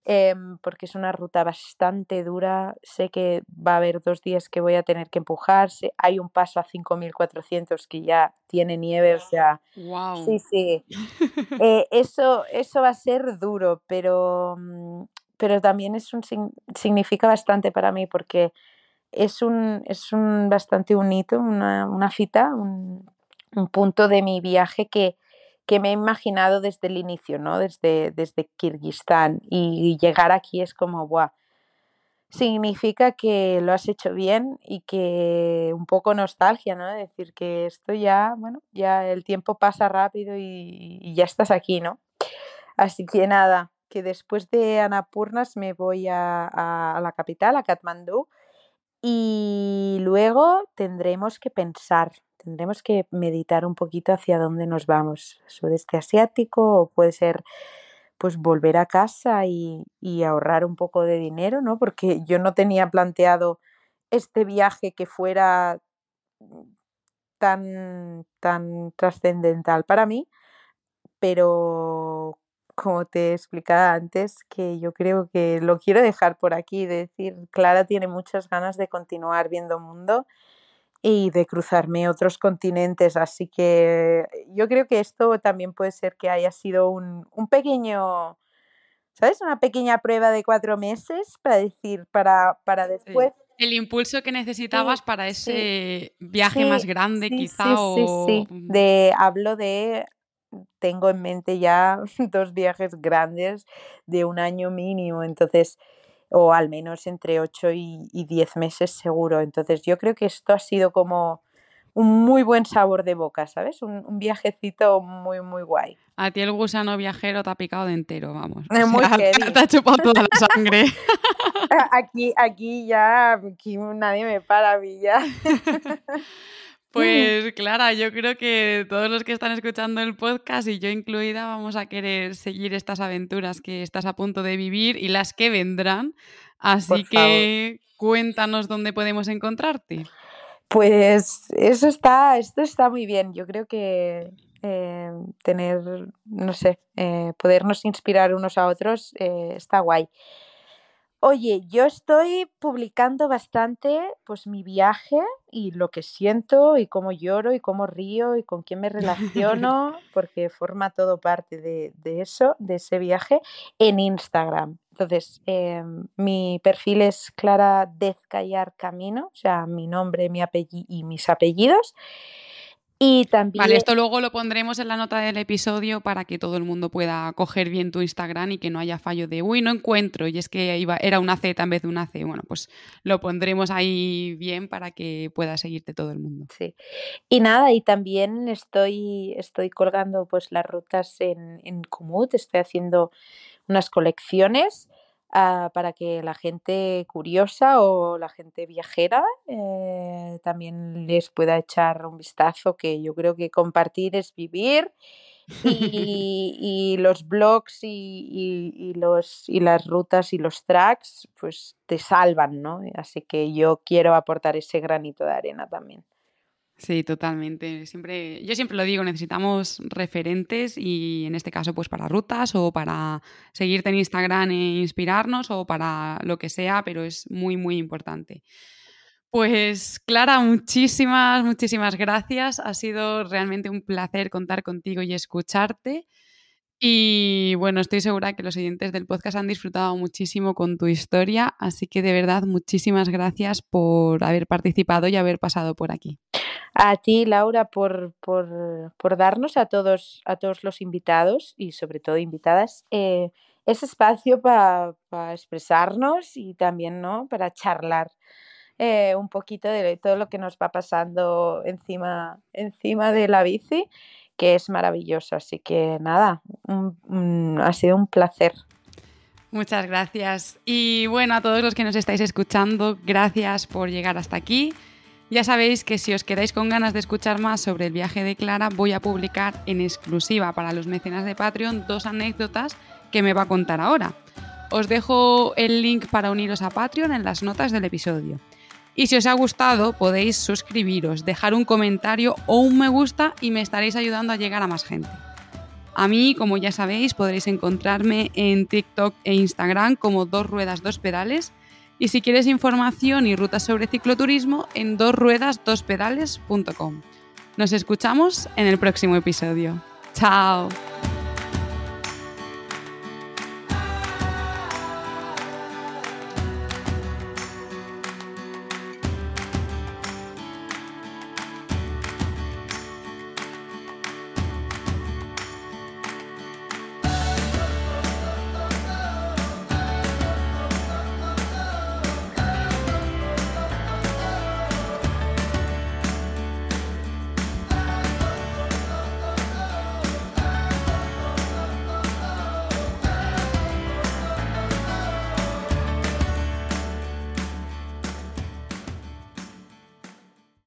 eh, porque es una ruta bastante dura. Sé que va a haber dos días que voy a tener que empujarse. Hay un paso a 5400 que ya tiene nieve, o sea. Wow. Sí, sí. Eh, eso, eso va a ser duro, pero, mm, pero también es un, significa bastante para mí porque es un, es un bastante un hito, una, una cita, un, un punto de mi viaje que que me he imaginado desde el inicio, ¿no? Desde, desde Kirguistán. Y llegar aquí es como, ¡buah! Significa que lo has hecho bien y que un poco nostalgia, ¿no? Decir que esto ya, bueno, ya el tiempo pasa rápido y, ya estás aquí, ¿no? Así que nada, que después de Anapurnas me voy a, a, a la capital, a Katmandú, y luego tendremos que pensar tendremos que meditar un poquito hacia dónde nos vamos, sudeste asiático o puede ser pues volver a casa y, ahorrar un poco de dinero, ¿no? Porque yo no tenía planteado este viaje que fuera tan, tan trascendental para mí, pero como te explicaba antes, que yo creo que lo quiero dejar por aquí, de decir, Clara tiene muchas ganas de continuar viendo mundo y de cruzarme otros continentes. Así que yo creo que esto también puede ser que haya sido un, un pequeño, ¿sabes? Una pequeña prueba de cuatro meses para decir, para, para después. El impulso que necesitabas sí, para ese sí, viaje sí, más grande, quizá. o... sí, De, hablo de. Tengo en mente ya dos viajes grandes de un año mínimo. Entonces, o al menos entre 8 y, 10 meses seguro. Entonces yo creo que esto ha sido como un muy buen sabor de boca, ¿sabes? Un, viajecito muy, muy guay. A ti el gusano viajero te ha picado de entero, vamos. Es muy te, ha chupado toda la sangre. aquí, aquí ya, aquí nadie me para a mí ya. Pues Clara, yo creo que todos los que están escuchando el podcast y yo incluida vamos a querer seguir estas aventuras que estás a punto de vivir y las que vendrán. Así que cuéntanos dónde podemos encontrarte. Pues eso está, esto está muy bien. Yo creo que eh, tener, no sé, eh, podernos inspirar unos a otros eh, está guay. Oye, yo estoy publicando bastante pues mi viaje y lo que siento y cómo lloro y cómo río y con quién me relaciono, porque forma todo parte de, eso, de ese viaje, en Instagram. Entonces, em, mi perfil es Clara Dezcayar Camino, o sea, mi nombre mi apellido y mis apellidos. Y también... Vale, esto luego lo pondremos en la nota del episodio para que todo el mundo pueda coger bien tu Instagram y que no haya fallo de, uy, no encuentro, y es que iba, era una Z en vez de una C. Bueno, pues lo pondremos ahí bien para que pueda seguirte todo el mundo. Sí. Y nada, y también estoy, estoy colgando pues las rutas en, en Komoot, estoy haciendo unas colecciones Ah, para que la gente curiosa o la gente viajera eh, también les pueda echar un vistazo, que yo creo que compartir es vivir y, los blogs y, los, y las rutas y los tracks pues te salvan, ¿no? Así que yo quiero aportar ese granito de arena también. Sí, totalmente. Siempre, yo siempre lo digo, necesitamos referentes y en este caso pues para rutas o para seguirte en Instagram e inspirarnos o para lo que sea, pero es muy, muy importante. Pues Clara, muchísimas, muchísimas gracias. Ha sido realmente un placer contar contigo y escucharte. Y bueno, estoy segura que los oyentes del podcast han disfrutado muchísimo con tu historia, así que de verdad muchísimas gracias por haber participado y haber pasado por aquí. A ti, Laura, por, por, darnos a todos, a todos los invitados y sobre todo invitadas eh, ese espacio para expresarnos y también ¿no? para charlar. Eh, un poquito de todo lo que nos va pasando encima, encima de la bici que es maravilloso. Así que nada, ha sido un placer. Muchas gracias. Y bueno, a todos los que nos estáis escuchando, gracias por llegar hasta aquí. Ya sabéis que si os quedáis con ganas de escuchar más sobre el viaje de Clara, voy a publicar en exclusiva para los mecenas de Patreon dos anécdotas que me va a contar ahora. Os dejo el link para uniros a Patreon en las notas del episodio. Y si os ha gustado, podéis suscribiros, dejar un comentario o un me gusta y me estaréis ayudando a llegar a más gente. A mí, como ya sabéis, podréis encontrarme en TikTok e Instagram como dos ruedas, dos pedales. Y si quieres información y rutas sobre cicloturismo, en dosruedasdospedales.com. Nos escuchamos en el próximo episodio. ¡Chao!